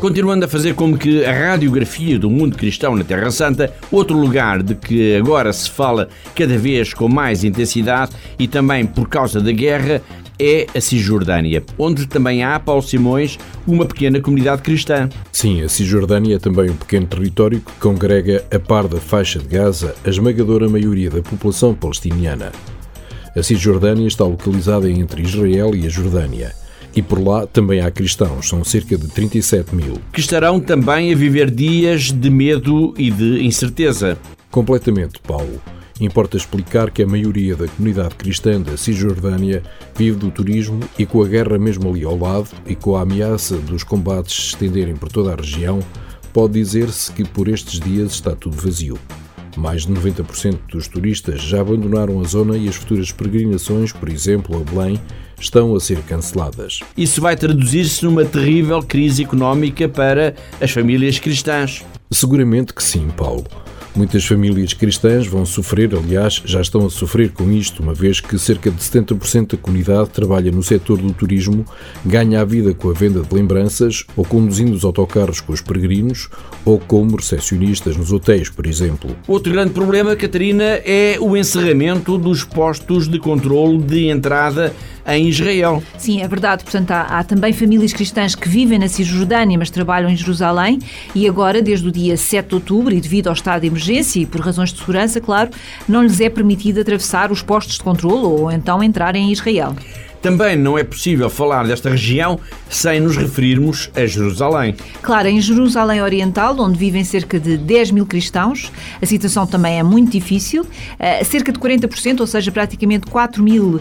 Speaker 5: Continuando a fazer como que a radiografia do mundo cristão na Terra Santa, outro lugar de que agora se fala cada vez com mais intensidade e também por causa da guerra é a Cisjordânia, onde também há, Paulo Simões, uma pequena comunidade cristã.
Speaker 6: Sim, a Cisjordânia é também um pequeno território que congrega, a par da faixa de Gaza, a esmagadora maioria da população palestiniana. A Cisjordânia está localizada entre Israel e a Jordânia. E por lá também há cristãos, são cerca de 37 mil.
Speaker 5: Que estarão também a viver dias de medo e de incerteza.
Speaker 6: Completamente, Paulo. Importa explicar que a maioria da comunidade cristã da Cisjordânia vive do turismo e com a guerra mesmo ali ao lado e com a ameaça dos combates se estenderem por toda a região, pode dizer-se que por estes dias está tudo vazio. Mais de 90% dos turistas já abandonaram a zona e as futuras peregrinações, por exemplo, a Belém, estão a ser canceladas.
Speaker 5: Isso vai traduzir-se numa terrível crise económica para as famílias cristãs.
Speaker 6: Seguramente que sim, Paulo. Muitas famílias cristãs vão sofrer, aliás, já estão a sofrer com isto, uma vez que cerca de 70% da comunidade trabalha no setor do turismo, ganha a vida com a venda de lembranças, ou conduzindo os autocarros com os peregrinos, ou como recepcionistas nos hotéis, por exemplo.
Speaker 5: Outro grande problema, Catarina, é o encerramento dos postos de controle de entrada em Israel.
Speaker 7: Sim, é verdade. Portanto, há, há, também famílias cristãs que vivem na Cisjordânia, mas trabalham em Jerusalém e agora, desde o dia 7 de outubro, e devido ao estado de emergência e por razões de segurança, claro, não lhes é permitido atravessar os postos de controle ou então entrar em Israel.
Speaker 5: Também não é possível falar desta região sem nos referirmos a Jerusalém.
Speaker 7: Claro, em Jerusalém Oriental, onde vivem cerca de 10 mil cristãos, a situação também é muito difícil. Uh, cerca de 40%, ou seja, praticamente 4 mil, uh,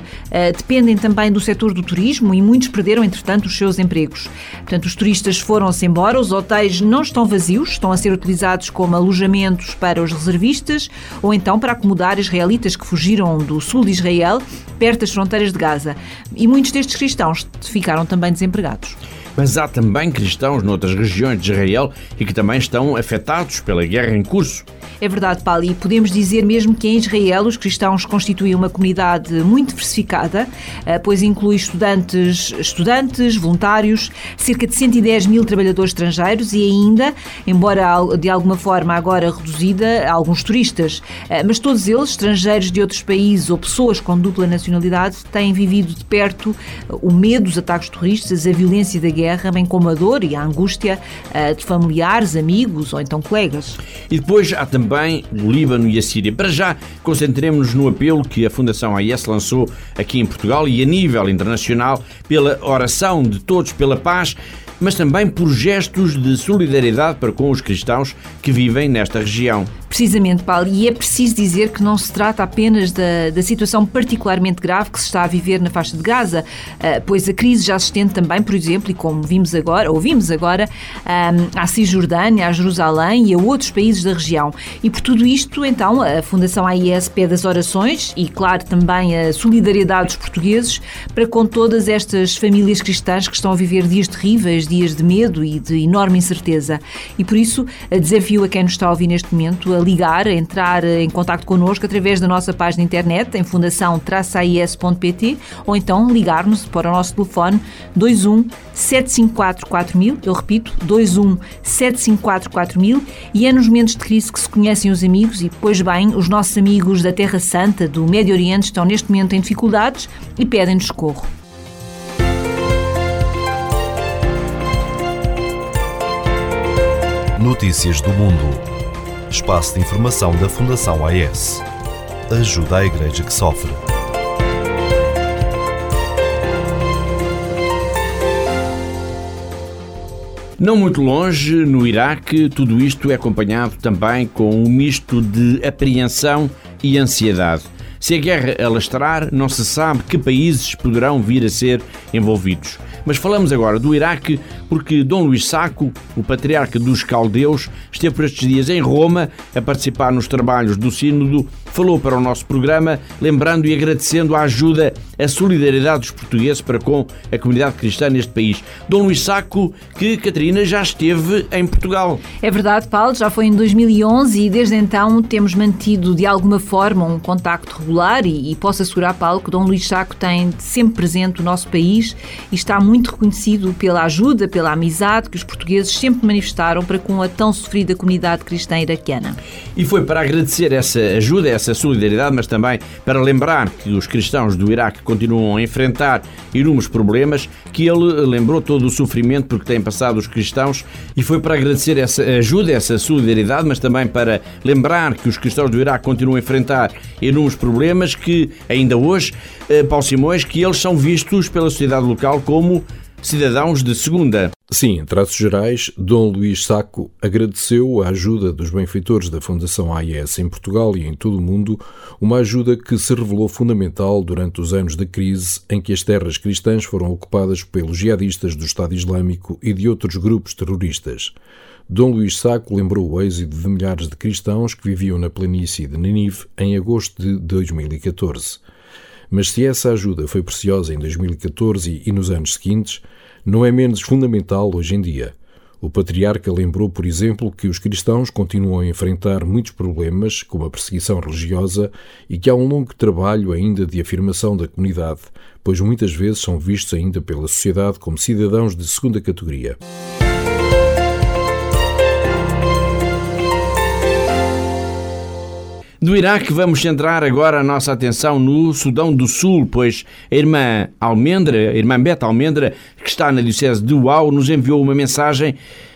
Speaker 7: dependem também do setor do turismo e muitos perderam, entretanto, os seus empregos. Portanto, os turistas foram-se embora, os hotéis não estão vazios, estão a ser utilizados como alojamentos para os reservistas ou então para acomodar israelitas que fugiram do sul de Israel, perto das fronteiras de Gaza e muitos destes cristãos ficaram também desempregados.
Speaker 5: Mas há também cristãos noutras regiões de Israel e que também estão afetados pela guerra em curso.
Speaker 7: É verdade, Paulo, e podemos dizer mesmo que em Israel os cristãos constituem uma comunidade muito diversificada, eh, pois inclui estudantes, estudantes, voluntários, cerca de 110 mil trabalhadores estrangeiros e ainda, embora de alguma forma agora reduzida, alguns turistas. Eh, mas todos eles, estrangeiros de outros países ou pessoas com dupla nacionalidade, têm vivido de perto o medo dos ataques terroristas, a violência da guerra, bem como a dor e a angústia eh, de familiares, amigos ou então colegas.
Speaker 5: E depois há também o Líbano e a Síria. Para já, concentremos-nos no apelo que a Fundação AIS lançou aqui em Portugal e a nível internacional pela oração de todos pela paz mas também por gestos de solidariedade para com os cristãos que vivem nesta região.
Speaker 7: Precisamente, Paulo, e é preciso dizer que não se trata apenas da, da situação particularmente grave que se está a viver na faixa de Gaza, ah, pois a crise já se estende também, por exemplo, e como vimos agora, ouvimos agora, à Cisjordânia, à Jerusalém e a outros países da região. E por tudo isto, então, a Fundação AIS pede as orações e, claro, também a solidariedade dos portugueses para com todas estas famílias cristãs que estão a viver dias terríveis, dias de medo e de enorme incerteza. E por isso, desafio a quem nos está a ouvir neste momento a ligar, a entrar em contato connosco através da nossa página internet em fundação-ais.pt ou então ligar-nos para o nosso telefone 21 754 4000, eu repito, 21 754 4000 e é nos momentos de crise que se conhecem os amigos e, pois bem, os nossos amigos da Terra Santa, do Médio Oriente, estão neste momento em dificuldades e pedem-nos socorro.
Speaker 1: Notícias do Mundo. Espaço de informação da Fundação AES. Ajuda a Igreja que sofre.
Speaker 5: Não muito longe, no Iraque, tudo isto é acompanhado também com um misto de apreensão e ansiedade. Se a guerra alastrar, não se sabe que países poderão vir a ser envolvidos. Mas falamos agora do Iraque porque Dom Luís Saco, o patriarca dos caldeus, esteve por estes dias em Roma a participar nos trabalhos do Sínodo, falou para o nosso programa, lembrando e agradecendo a ajuda, a solidariedade dos portugueses para com a comunidade cristã neste país. Dom Luís Saco, que Catarina já esteve em Portugal.
Speaker 7: É verdade, Paulo, já foi em 2011 e desde então temos mantido de alguma forma um contacto regular e, e posso assegurar, Paulo, que Dom Luís Saco tem sempre presente o nosso país e está muito reconhecido pela ajuda, pela amizade que os portugueses sempre manifestaram para com a tão sofrida comunidade cristã iraquiana.
Speaker 5: E foi para agradecer essa ajuda, essa solidariedade, mas também para lembrar que os cristãos do Iraque continuam a enfrentar inúmeros problemas, que ele lembrou todo o sofrimento porque têm passado os cristãos e foi para agradecer essa ajuda, essa solidariedade, mas também para lembrar que os cristãos do Iraque continuam a enfrentar inúmeros problemas que ainda hoje, eh, Paulo Simões, que eles são vistos pela sociedade local como cidadãos de segunda.
Speaker 6: Sim, em traços gerais, Dom Luís Saco agradeceu a ajuda dos benfeitores da Fundação AIS em Portugal e em todo o mundo, uma ajuda que se revelou fundamental durante os anos da crise em que as terras cristãs foram ocupadas pelos jihadistas do Estado Islâmico e de outros grupos terroristas. Dom Luís Saco lembrou o êxito de milhares de cristãos que viviam na planície de Ninive em agosto de 2014. Mas se essa ajuda foi preciosa em 2014 e nos anos seguintes, não é menos fundamental hoje em dia. O patriarca lembrou, por exemplo, que os cristãos continuam a enfrentar muitos problemas, como a perseguição religiosa, e que há um longo trabalho ainda de afirmação da comunidade, pois muitas vezes são vistos ainda pela sociedade como cidadãos de segunda categoria.
Speaker 5: Do Iraque vamos centrar agora a nossa atenção no Sudão do Sul, pois a irmã Almendra, a irmã Beta Almendra, que está na Diocese de Uau, nos enviou uma mensagem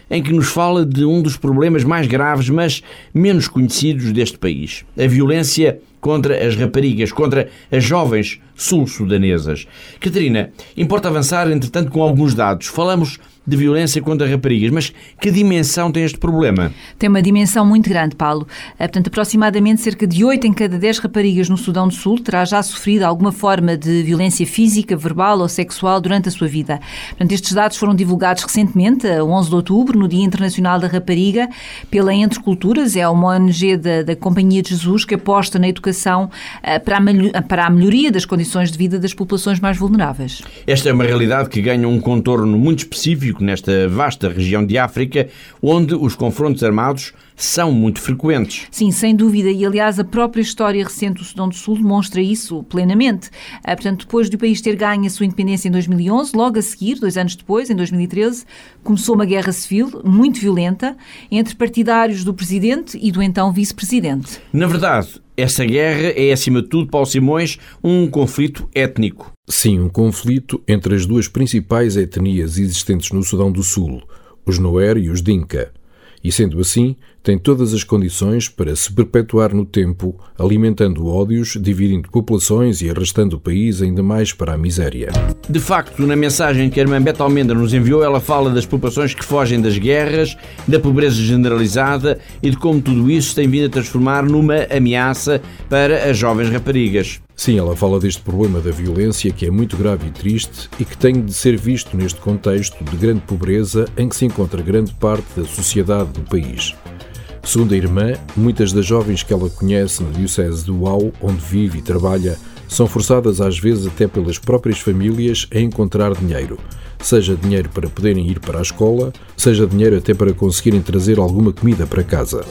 Speaker 5: em que nos fala de um dos problemas mais graves, mas menos conhecidos deste país: a violência contra as raparigas, contra as jovens sul-sudanesas. Catarina, importa avançar, entretanto, com alguns dados. Falamos de violência contra raparigas. Mas que dimensão tem este problema?
Speaker 7: Tem uma dimensão muito grande, Paulo. Eh, portanto, aproximadamente cerca de 8 em cada 10 raparigas no Sudão do Sul terá já sofrido alguma forma de violência física, verbal ou sexual durante a sua vida. Portanto, estes dados foram divulgados recentemente, a 11 de outubro, no Dia Internacional da Rapariga, pela Entre Culturas, é uma ONG da, da Companhia de Jesus que aposta na educação eh, para a, para a melhoria das condições de vida das populações mais vulneráveis.
Speaker 5: Esta é uma realidade que ganha um contorno muito específico nesta vasta região de África, onde os confrontos armados são muito frequentes.
Speaker 7: Sim, sem dúvida, e aliás a própria história recente do Sudão do Sul demonstra isso plenamente. Ah, portanto, depois do país ter ganho a sua independência em 2011, logo a seguir, dois anos depois, em 2013, começou uma guerra civil muito violenta entre partidários do presidente e do então vice-presidente.
Speaker 5: Na verdade, essa guerra é, acima de tudo, Paulo Simões, um conflito étnico.
Speaker 6: Sim, um conflito entre as duas principais etnias existentes no Sudão do Sul, os Noer e os Dinka. E sendo assim, tem todas as condições para se perpetuar no tempo, alimentando ódios, dividindo populações e arrastando o país ainda mais para a miséria.
Speaker 5: De facto, na mensagem que a irmã Beta Almendra nos enviou, ela fala das populações que fogem das guerras, da pobreza generalizada e de como tudo isso tem vindo a transformar numa ameaça para as jovens raparigas.
Speaker 6: Sim, ela fala deste problema da violência que é muito grave e triste e que tem de ser visto neste contexto de grande pobreza em que se encontra grande parte da sociedade do país. Segundo a irmã, muitas das jovens que ela conhece no Diocese do Uau, onde vive e trabalha, são forçadas às vezes até pelas próprias famílias a encontrar dinheiro, seja dinheiro para poderem ir para a escola, seja dinheiro até para conseguirem trazer alguma comida para casa.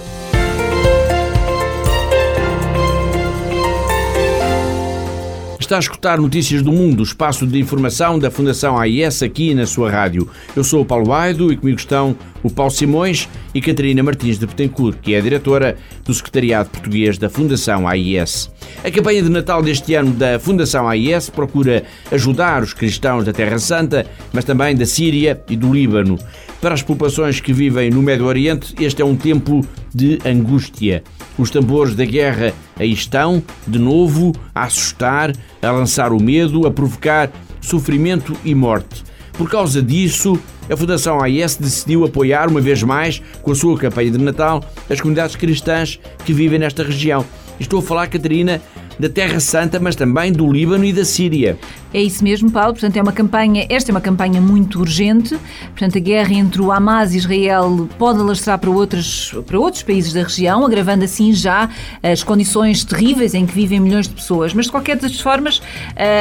Speaker 5: Está a escutar Notícias do Mundo, espaço de informação da Fundação AIS aqui na sua rádio. Eu sou o Paulo Aido e comigo estão o Paulo Simões e Catarina Martins de Betancourt, que é a diretora do Secretariado Português da Fundação AIS. A campanha de Natal deste ano da Fundação AIS procura ajudar os cristãos da Terra Santa, mas também da Síria e do Líbano. Para as populações que vivem no Médio Oriente, este é um tempo de angústia. Os tambores da guerra aí estão, de novo, a assustar, a lançar o medo, a provocar sofrimento e morte. Por causa disso, a Fundação AIS decidiu apoiar, uma vez mais, com a sua campanha de Natal, as comunidades cristãs que vivem nesta região. Estou a falar, Catarina, da Terra Santa, mas também do Líbano e da Síria.
Speaker 7: É isso mesmo, Paulo. Portanto, é uma campanha, esta é uma campanha muito urgente. Portanto, a guerra entre o Hamas e Israel pode alastrar para outros, para outros países da região, agravando assim já as condições terríveis em que vivem milhões de pessoas. Mas, de qualquer das formas,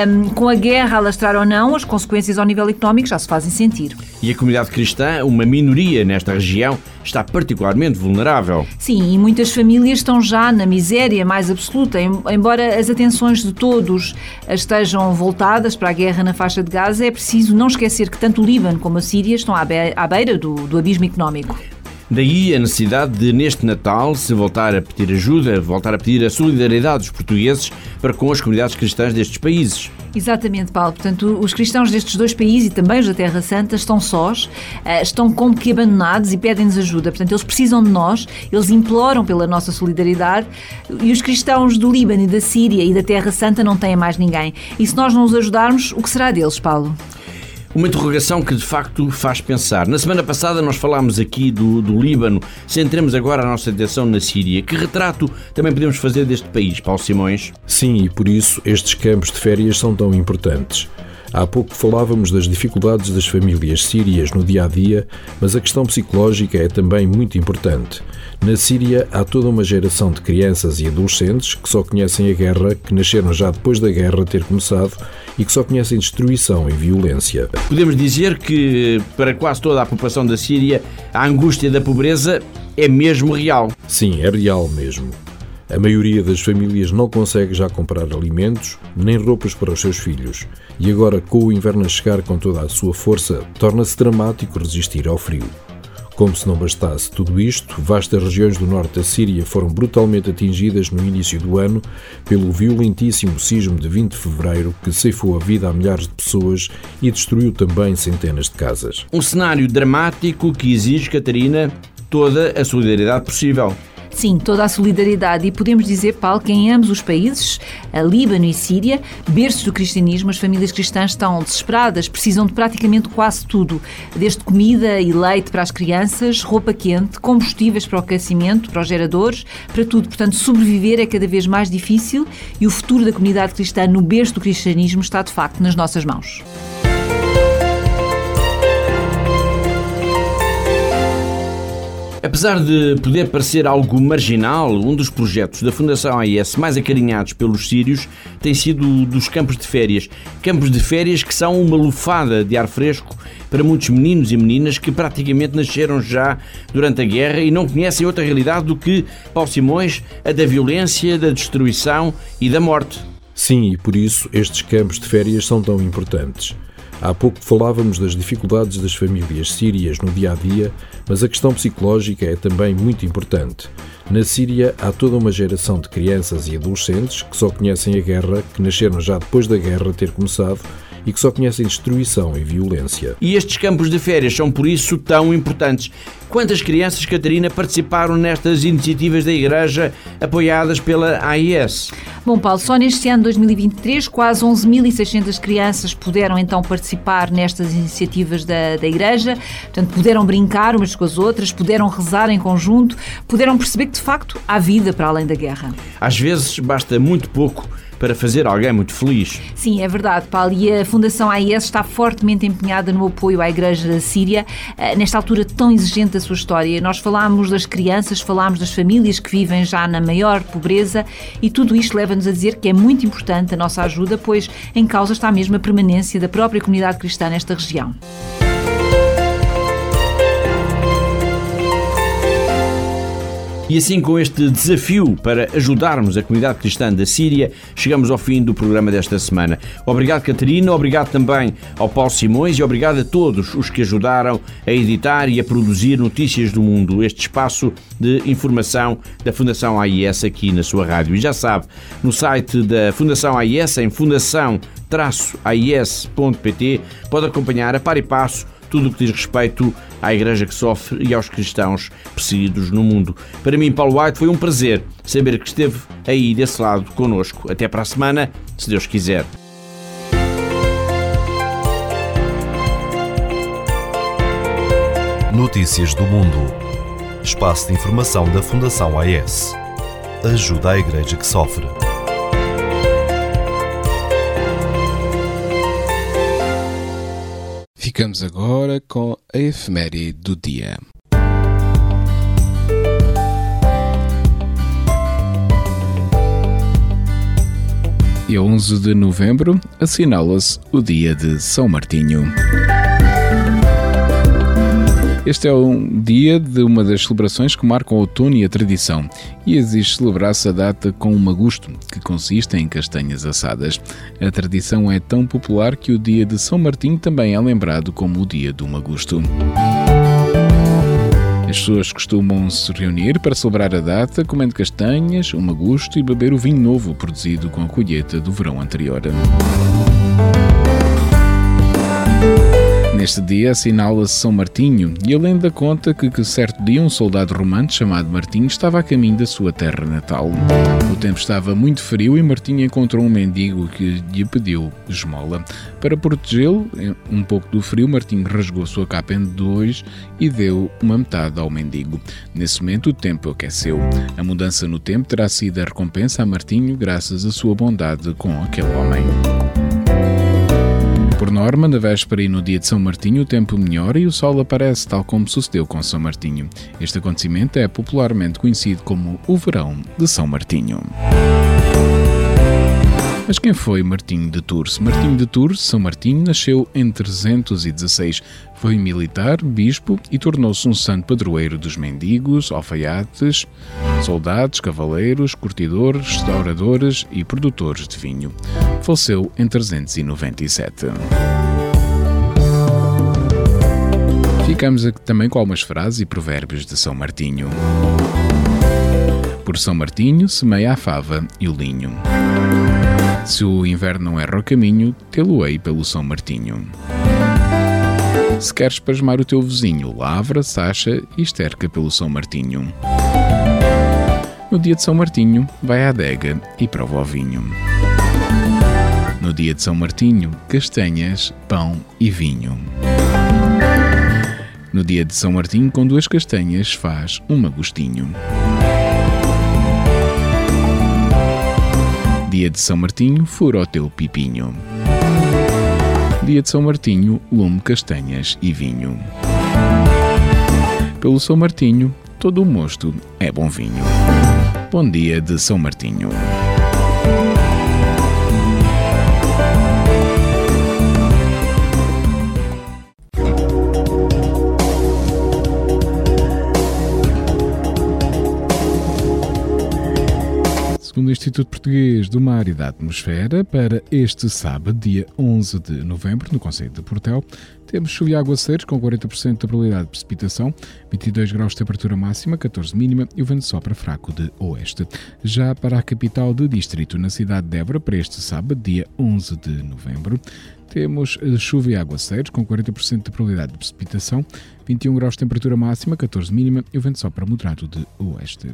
Speaker 7: um, com a guerra a alastrar ou não, as consequências ao nível económico já se fazem sentir.
Speaker 5: E a comunidade cristã, uma minoria nesta região, está particularmente vulnerável.
Speaker 7: Sim, e muitas famílias estão já na miséria mais absoluta, embora as atenções de todos estejam voltadas para a guerra na faixa de Gaza, é preciso não esquecer que tanto o Líbano como a Síria estão à beira do, do abismo económico.
Speaker 5: Daí a necessidade de, neste Natal, se voltar a pedir ajuda, voltar a pedir a solidariedade dos portugueses para com as comunidades cristãs destes países.
Speaker 7: Exatamente, Paulo. Portanto, os cristãos destes dois países e também os da Terra Santa estão sós, eh, estão como que abandonados e pedem-nos ajuda. Portanto, eles precisam de nós, eles imploram pela nossa solidariedade e os cristãos do Líbano e da Síria e da Terra Santa não têm mais ninguém. E se nós não os ajudarmos, o que será deles, Paulo?
Speaker 5: Uma interrogação que de facto faz pensar. Na semana passada nós falámos aqui do, do Líbano, centremos agora a nossa atenção na Síria. Que retrato também podemos fazer deste país, Paulo Simões?
Speaker 6: Sim, e por isso estes campos de férias são tão importantes. Há pouco falávamos das dificuldades das famílias sírias no dia a dia, mas a questão psicológica é também muito importante. Na Síria há toda uma geração de crianças e adolescentes que só conhecem a guerra, que nasceram já depois da guerra ter começado e que só conhecem destruição e violência.
Speaker 5: Podemos dizer que para quase toda a população da Síria a angústia da pobreza é mesmo real.
Speaker 6: Sim, é real mesmo. A maioria das famílias não consegue já comprar alimentos nem roupas para os seus filhos. E agora, com o inverno a chegar com toda a sua força, torna-se dramático resistir ao frio. Como se não bastasse tudo isto, vastas regiões do norte da Síria foram brutalmente atingidas no início do ano pelo violentíssimo sismo de 20 de fevereiro que ceifou a vida a milhares de pessoas e destruiu também centenas de casas.
Speaker 5: Um cenário dramático que exige, Catarina, toda a solidariedade possível.
Speaker 7: Sim, toda a solidariedade. E podemos dizer, Paulo, que em ambos os países, a Líbano e Síria, berços do cristianismo, as famílias cristãs estão desesperadas, precisam de praticamente quase tudo, desde comida e leite para as crianças, roupa quente, combustíveis para o aquecimento, para os geradores, para tudo. Portanto, sobreviver é cada vez mais difícil e o futuro da comunidade cristã no berço do cristianismo está, de facto, nas nossas mãos.
Speaker 5: Apesar de poder parecer algo marginal, um dos projetos da Fundação AIS mais acarinhados pelos sírios tem sido dos campos de férias. Campos de férias que são uma lufada de ar fresco para muitos meninos e meninas que praticamente nasceram já durante a guerra e não conhecem outra realidade do que, Paulo Simões, a da violência, da destruição e da morte.
Speaker 6: Sim, e por isso estes campos de férias são tão importantes. Há pouco falávamos das dificuldades das famílias sírias no dia a dia, mas a questão psicológica é também muito importante. Na Síria há toda uma geração de crianças e adolescentes que só conhecem a guerra, que nasceram já depois da guerra ter começado e que só conhecem destruição e violência.
Speaker 5: E estes campos de férias são por isso tão importantes. Quantas crianças, Catarina, participaram nestas iniciativas da Igreja apoiadas pela AIS?
Speaker 7: Bom, Paulo, só neste ano 2023, quase 11.600 crianças puderam então participar nestas iniciativas da, da Igreja. Portanto, puderam brincar umas com as outras, puderam rezar em conjunto, puderam perceber que de facto há vida para além da guerra.
Speaker 5: Às vezes basta muito pouco para fazer alguém muito feliz.
Speaker 7: Sim, é verdade, Paulo. E a Fundação AIS está fortemente empenhada no apoio à Igreja da Síria, eh, nesta altura tão exigente da sua história. Nós falámos das crianças, falámos das famílias que vivem já na maior pobreza e tudo isto leva-nos a dizer que é muito importante a nossa ajuda, pois em causa está mesmo a permanência da própria comunidade cristã nesta região.
Speaker 5: E assim, com este desafio para ajudarmos a comunidade cristã da Síria, chegamos ao fim do programa desta semana. Obrigado, Catarina, obrigado também ao Paulo Simões e obrigado a todos os que ajudaram a editar e a produzir Notícias do Mundo, este espaço de informação da Fundação AIS aqui na sua rádio. E já sabe, no site da Fundação AIS, em fundação-ais.pt, pode acompanhar a par e passo tudo o que diz respeito à Igreja que sofre e aos cristãos perseguidos no mundo. Para mim, Paulo White, foi um prazer saber que esteve aí desse lado conosco. Até para a semana, se Deus quiser.
Speaker 1: Notícias do Mundo. Espaço de informação da Fundação AES. Ajuda a Igreja que sofre.
Speaker 2: Ficamos agora com a efeméride do dia. E a 11 de novembro assinala-se o dia de São Martinho. Este é um dia de uma das celebrações que marcam o outono e a tradição, e exige celebrar-se a data com um magusto, que consiste em castanhas assadas. A tradição é tão popular que o dia de São Martinho também é lembrado como o dia do magusto. As pessoas costumam se reunir para celebrar a data, comendo castanhas, um magusto e beber o vinho novo produzido com a colheita do verão anterior. Neste dia assinala-se São Martinho e a lenda conta que, que certo dia um soldado romano chamado Martinho estava a caminho da sua terra natal. O tempo estava muito frio e Martinho encontrou um mendigo que lhe pediu esmola. Para protegê-lo um pouco do frio, Martinho rasgou sua capa em dois e deu uma metade ao mendigo. Nesse momento o tempo aqueceu. A mudança no tempo terá sido a recompensa a Martinho graças à sua bondade com aquele homem. Por norma, na véspera e no dia de São Martinho, o tempo melhora e o sol aparece, tal como sucedeu com São Martinho. Este acontecimento é popularmente conhecido como o Verão de São Martinho. Mas quem foi Martinho de Tours? Martinho de Tours, São Martinho, nasceu em 316. Foi militar, bispo e tornou-se um santo padroeiro dos mendigos, alfaiates, soldados, cavaleiros, curtidores, restauradores e produtores de vinho. Faleceu em 397. Ficamos aqui também com algumas frases e provérbios de São Martinho. Por São Martinho semeia a fava e o linho. Se o inverno não erra o caminho, tê-lo-ei pelo São Martinho. Se queres pasmar o teu vizinho, lavra, sacha e esterca pelo São Martinho. No dia de São Martinho, vai à adega e prova o vinho. No dia de São Martinho, castanhas, pão e vinho. No dia de São Martinho, com duas castanhas, faz um magostinho. Dia de São Martinho, fura o teu pipinho. Dia de São Martinho, lume, castanhas e vinho. Pelo São Martinho, todo o mosto é bom vinho. Bom dia de São Martinho. Segundo o Instituto Português do Mar e da Atmosfera, para este sábado, dia 11 de novembro, no Conselho de Portel, temos chuva e aguaceiros com 40% de probabilidade de precipitação, 22 graus de temperatura máxima, 14 mínima e o vento sopra fraco de oeste. Já para a capital de distrito, na cidade de Évora, para este sábado, dia 11 de novembro, temos chuva e aguaceiros com 40% de probabilidade de precipitação, 21 graus de temperatura máxima, 14 mínima e o vento sopra moderado de oeste.